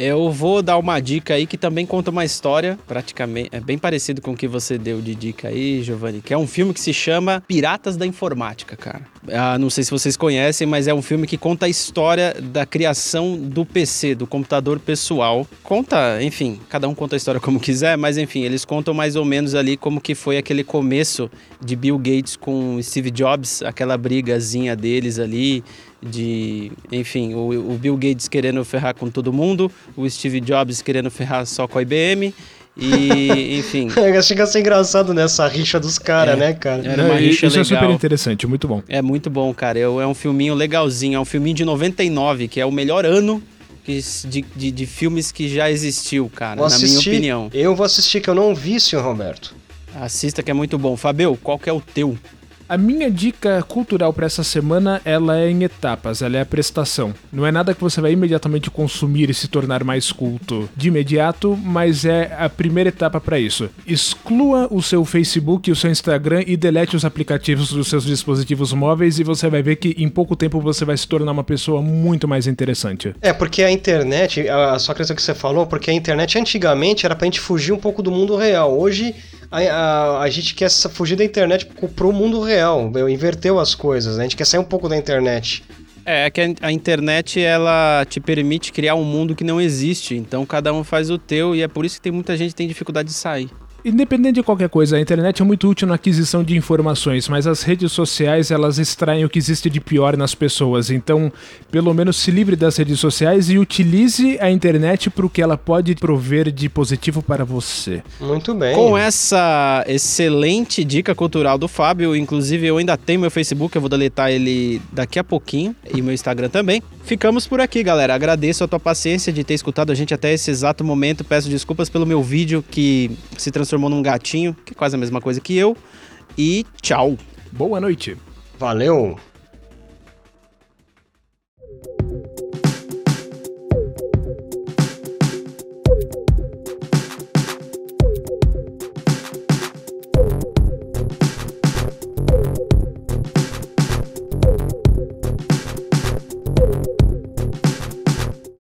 Eu vou dar uma dica aí que também conta uma história, praticamente, é bem parecido com o que você deu de dica aí, Giovanni, que é um filme que se chama Piratas da Informática, cara. Ah, não sei se vocês conhecem, mas é um filme que conta a história da criação do PC, do computador pessoal. Conta, enfim, cada um conta a história como quiser, mas enfim, eles contam mais ou menos ali como que foi aquele começo de Bill Gates com Steve Jobs, aquela brigazinha deles ali, de, enfim, o, o Bill Gates querendo ferrar com todo mundo, o Steve Jobs querendo ferrar só com a IBM e, <laughs> enfim, Chega a ser engraçado nessa rixa dos caras, É. né, cara? Era uma É, rixa isso é super legal. interessante, muito bom. é muito bom, cara. É, é um filminho legalzinho, é um filminho de 99, que é o melhor ano que, de, de, de filmes que já existiu, cara, Vou na minha assistir. opinião. Eu vou assistir, que eu não vi, senhor Roberto. Assista que é muito bom. Fabio, qual que é o teu? A minha dica cultural para essa semana, ela é em etapas, ela é a prestação. Não é nada que você vai imediatamente consumir e se tornar mais culto de imediato, mas é a primeira etapa para isso. Exclua o seu Facebook e o seu Instagram e delete os aplicativos dos seus dispositivos móveis e você vai ver que em pouco tempo você vai se tornar uma pessoa muito mais interessante. É, porque a internet, a só questão que você falou, porque a internet antigamente era pra gente fugir um pouco do mundo real. Hoje a, a, a gente quer fugir da internet pro mundo real, inverteu as coisas, né? a gente quer sair um pouco da internet. É que a internet ela te permite criar um mundo que não existe, então cada um faz o teu e é por isso que tem muita gente que tem dificuldade de sair. Independente de qualquer coisa, a internet é muito útil na aquisição de informações, mas as redes sociais elas extraem o que existe de pior nas pessoas. Então, pelo menos se livre das redes sociais e utilize a internet para o que ela pode prover de positivo para você. Muito bem. Com essa excelente dica cultural do Fábio, inclusive eu ainda tenho meu Facebook, eu vou deletar ele daqui a pouquinho e meu Instagram também. Ficamos por aqui, galera. Agradeço a tua paciência de ter escutado a gente até esse exato momento. Peço desculpas pelo meu vídeo que se transformou num gatinho, que é quase a mesma coisa que eu. E tchau. Boa noite. Valeu.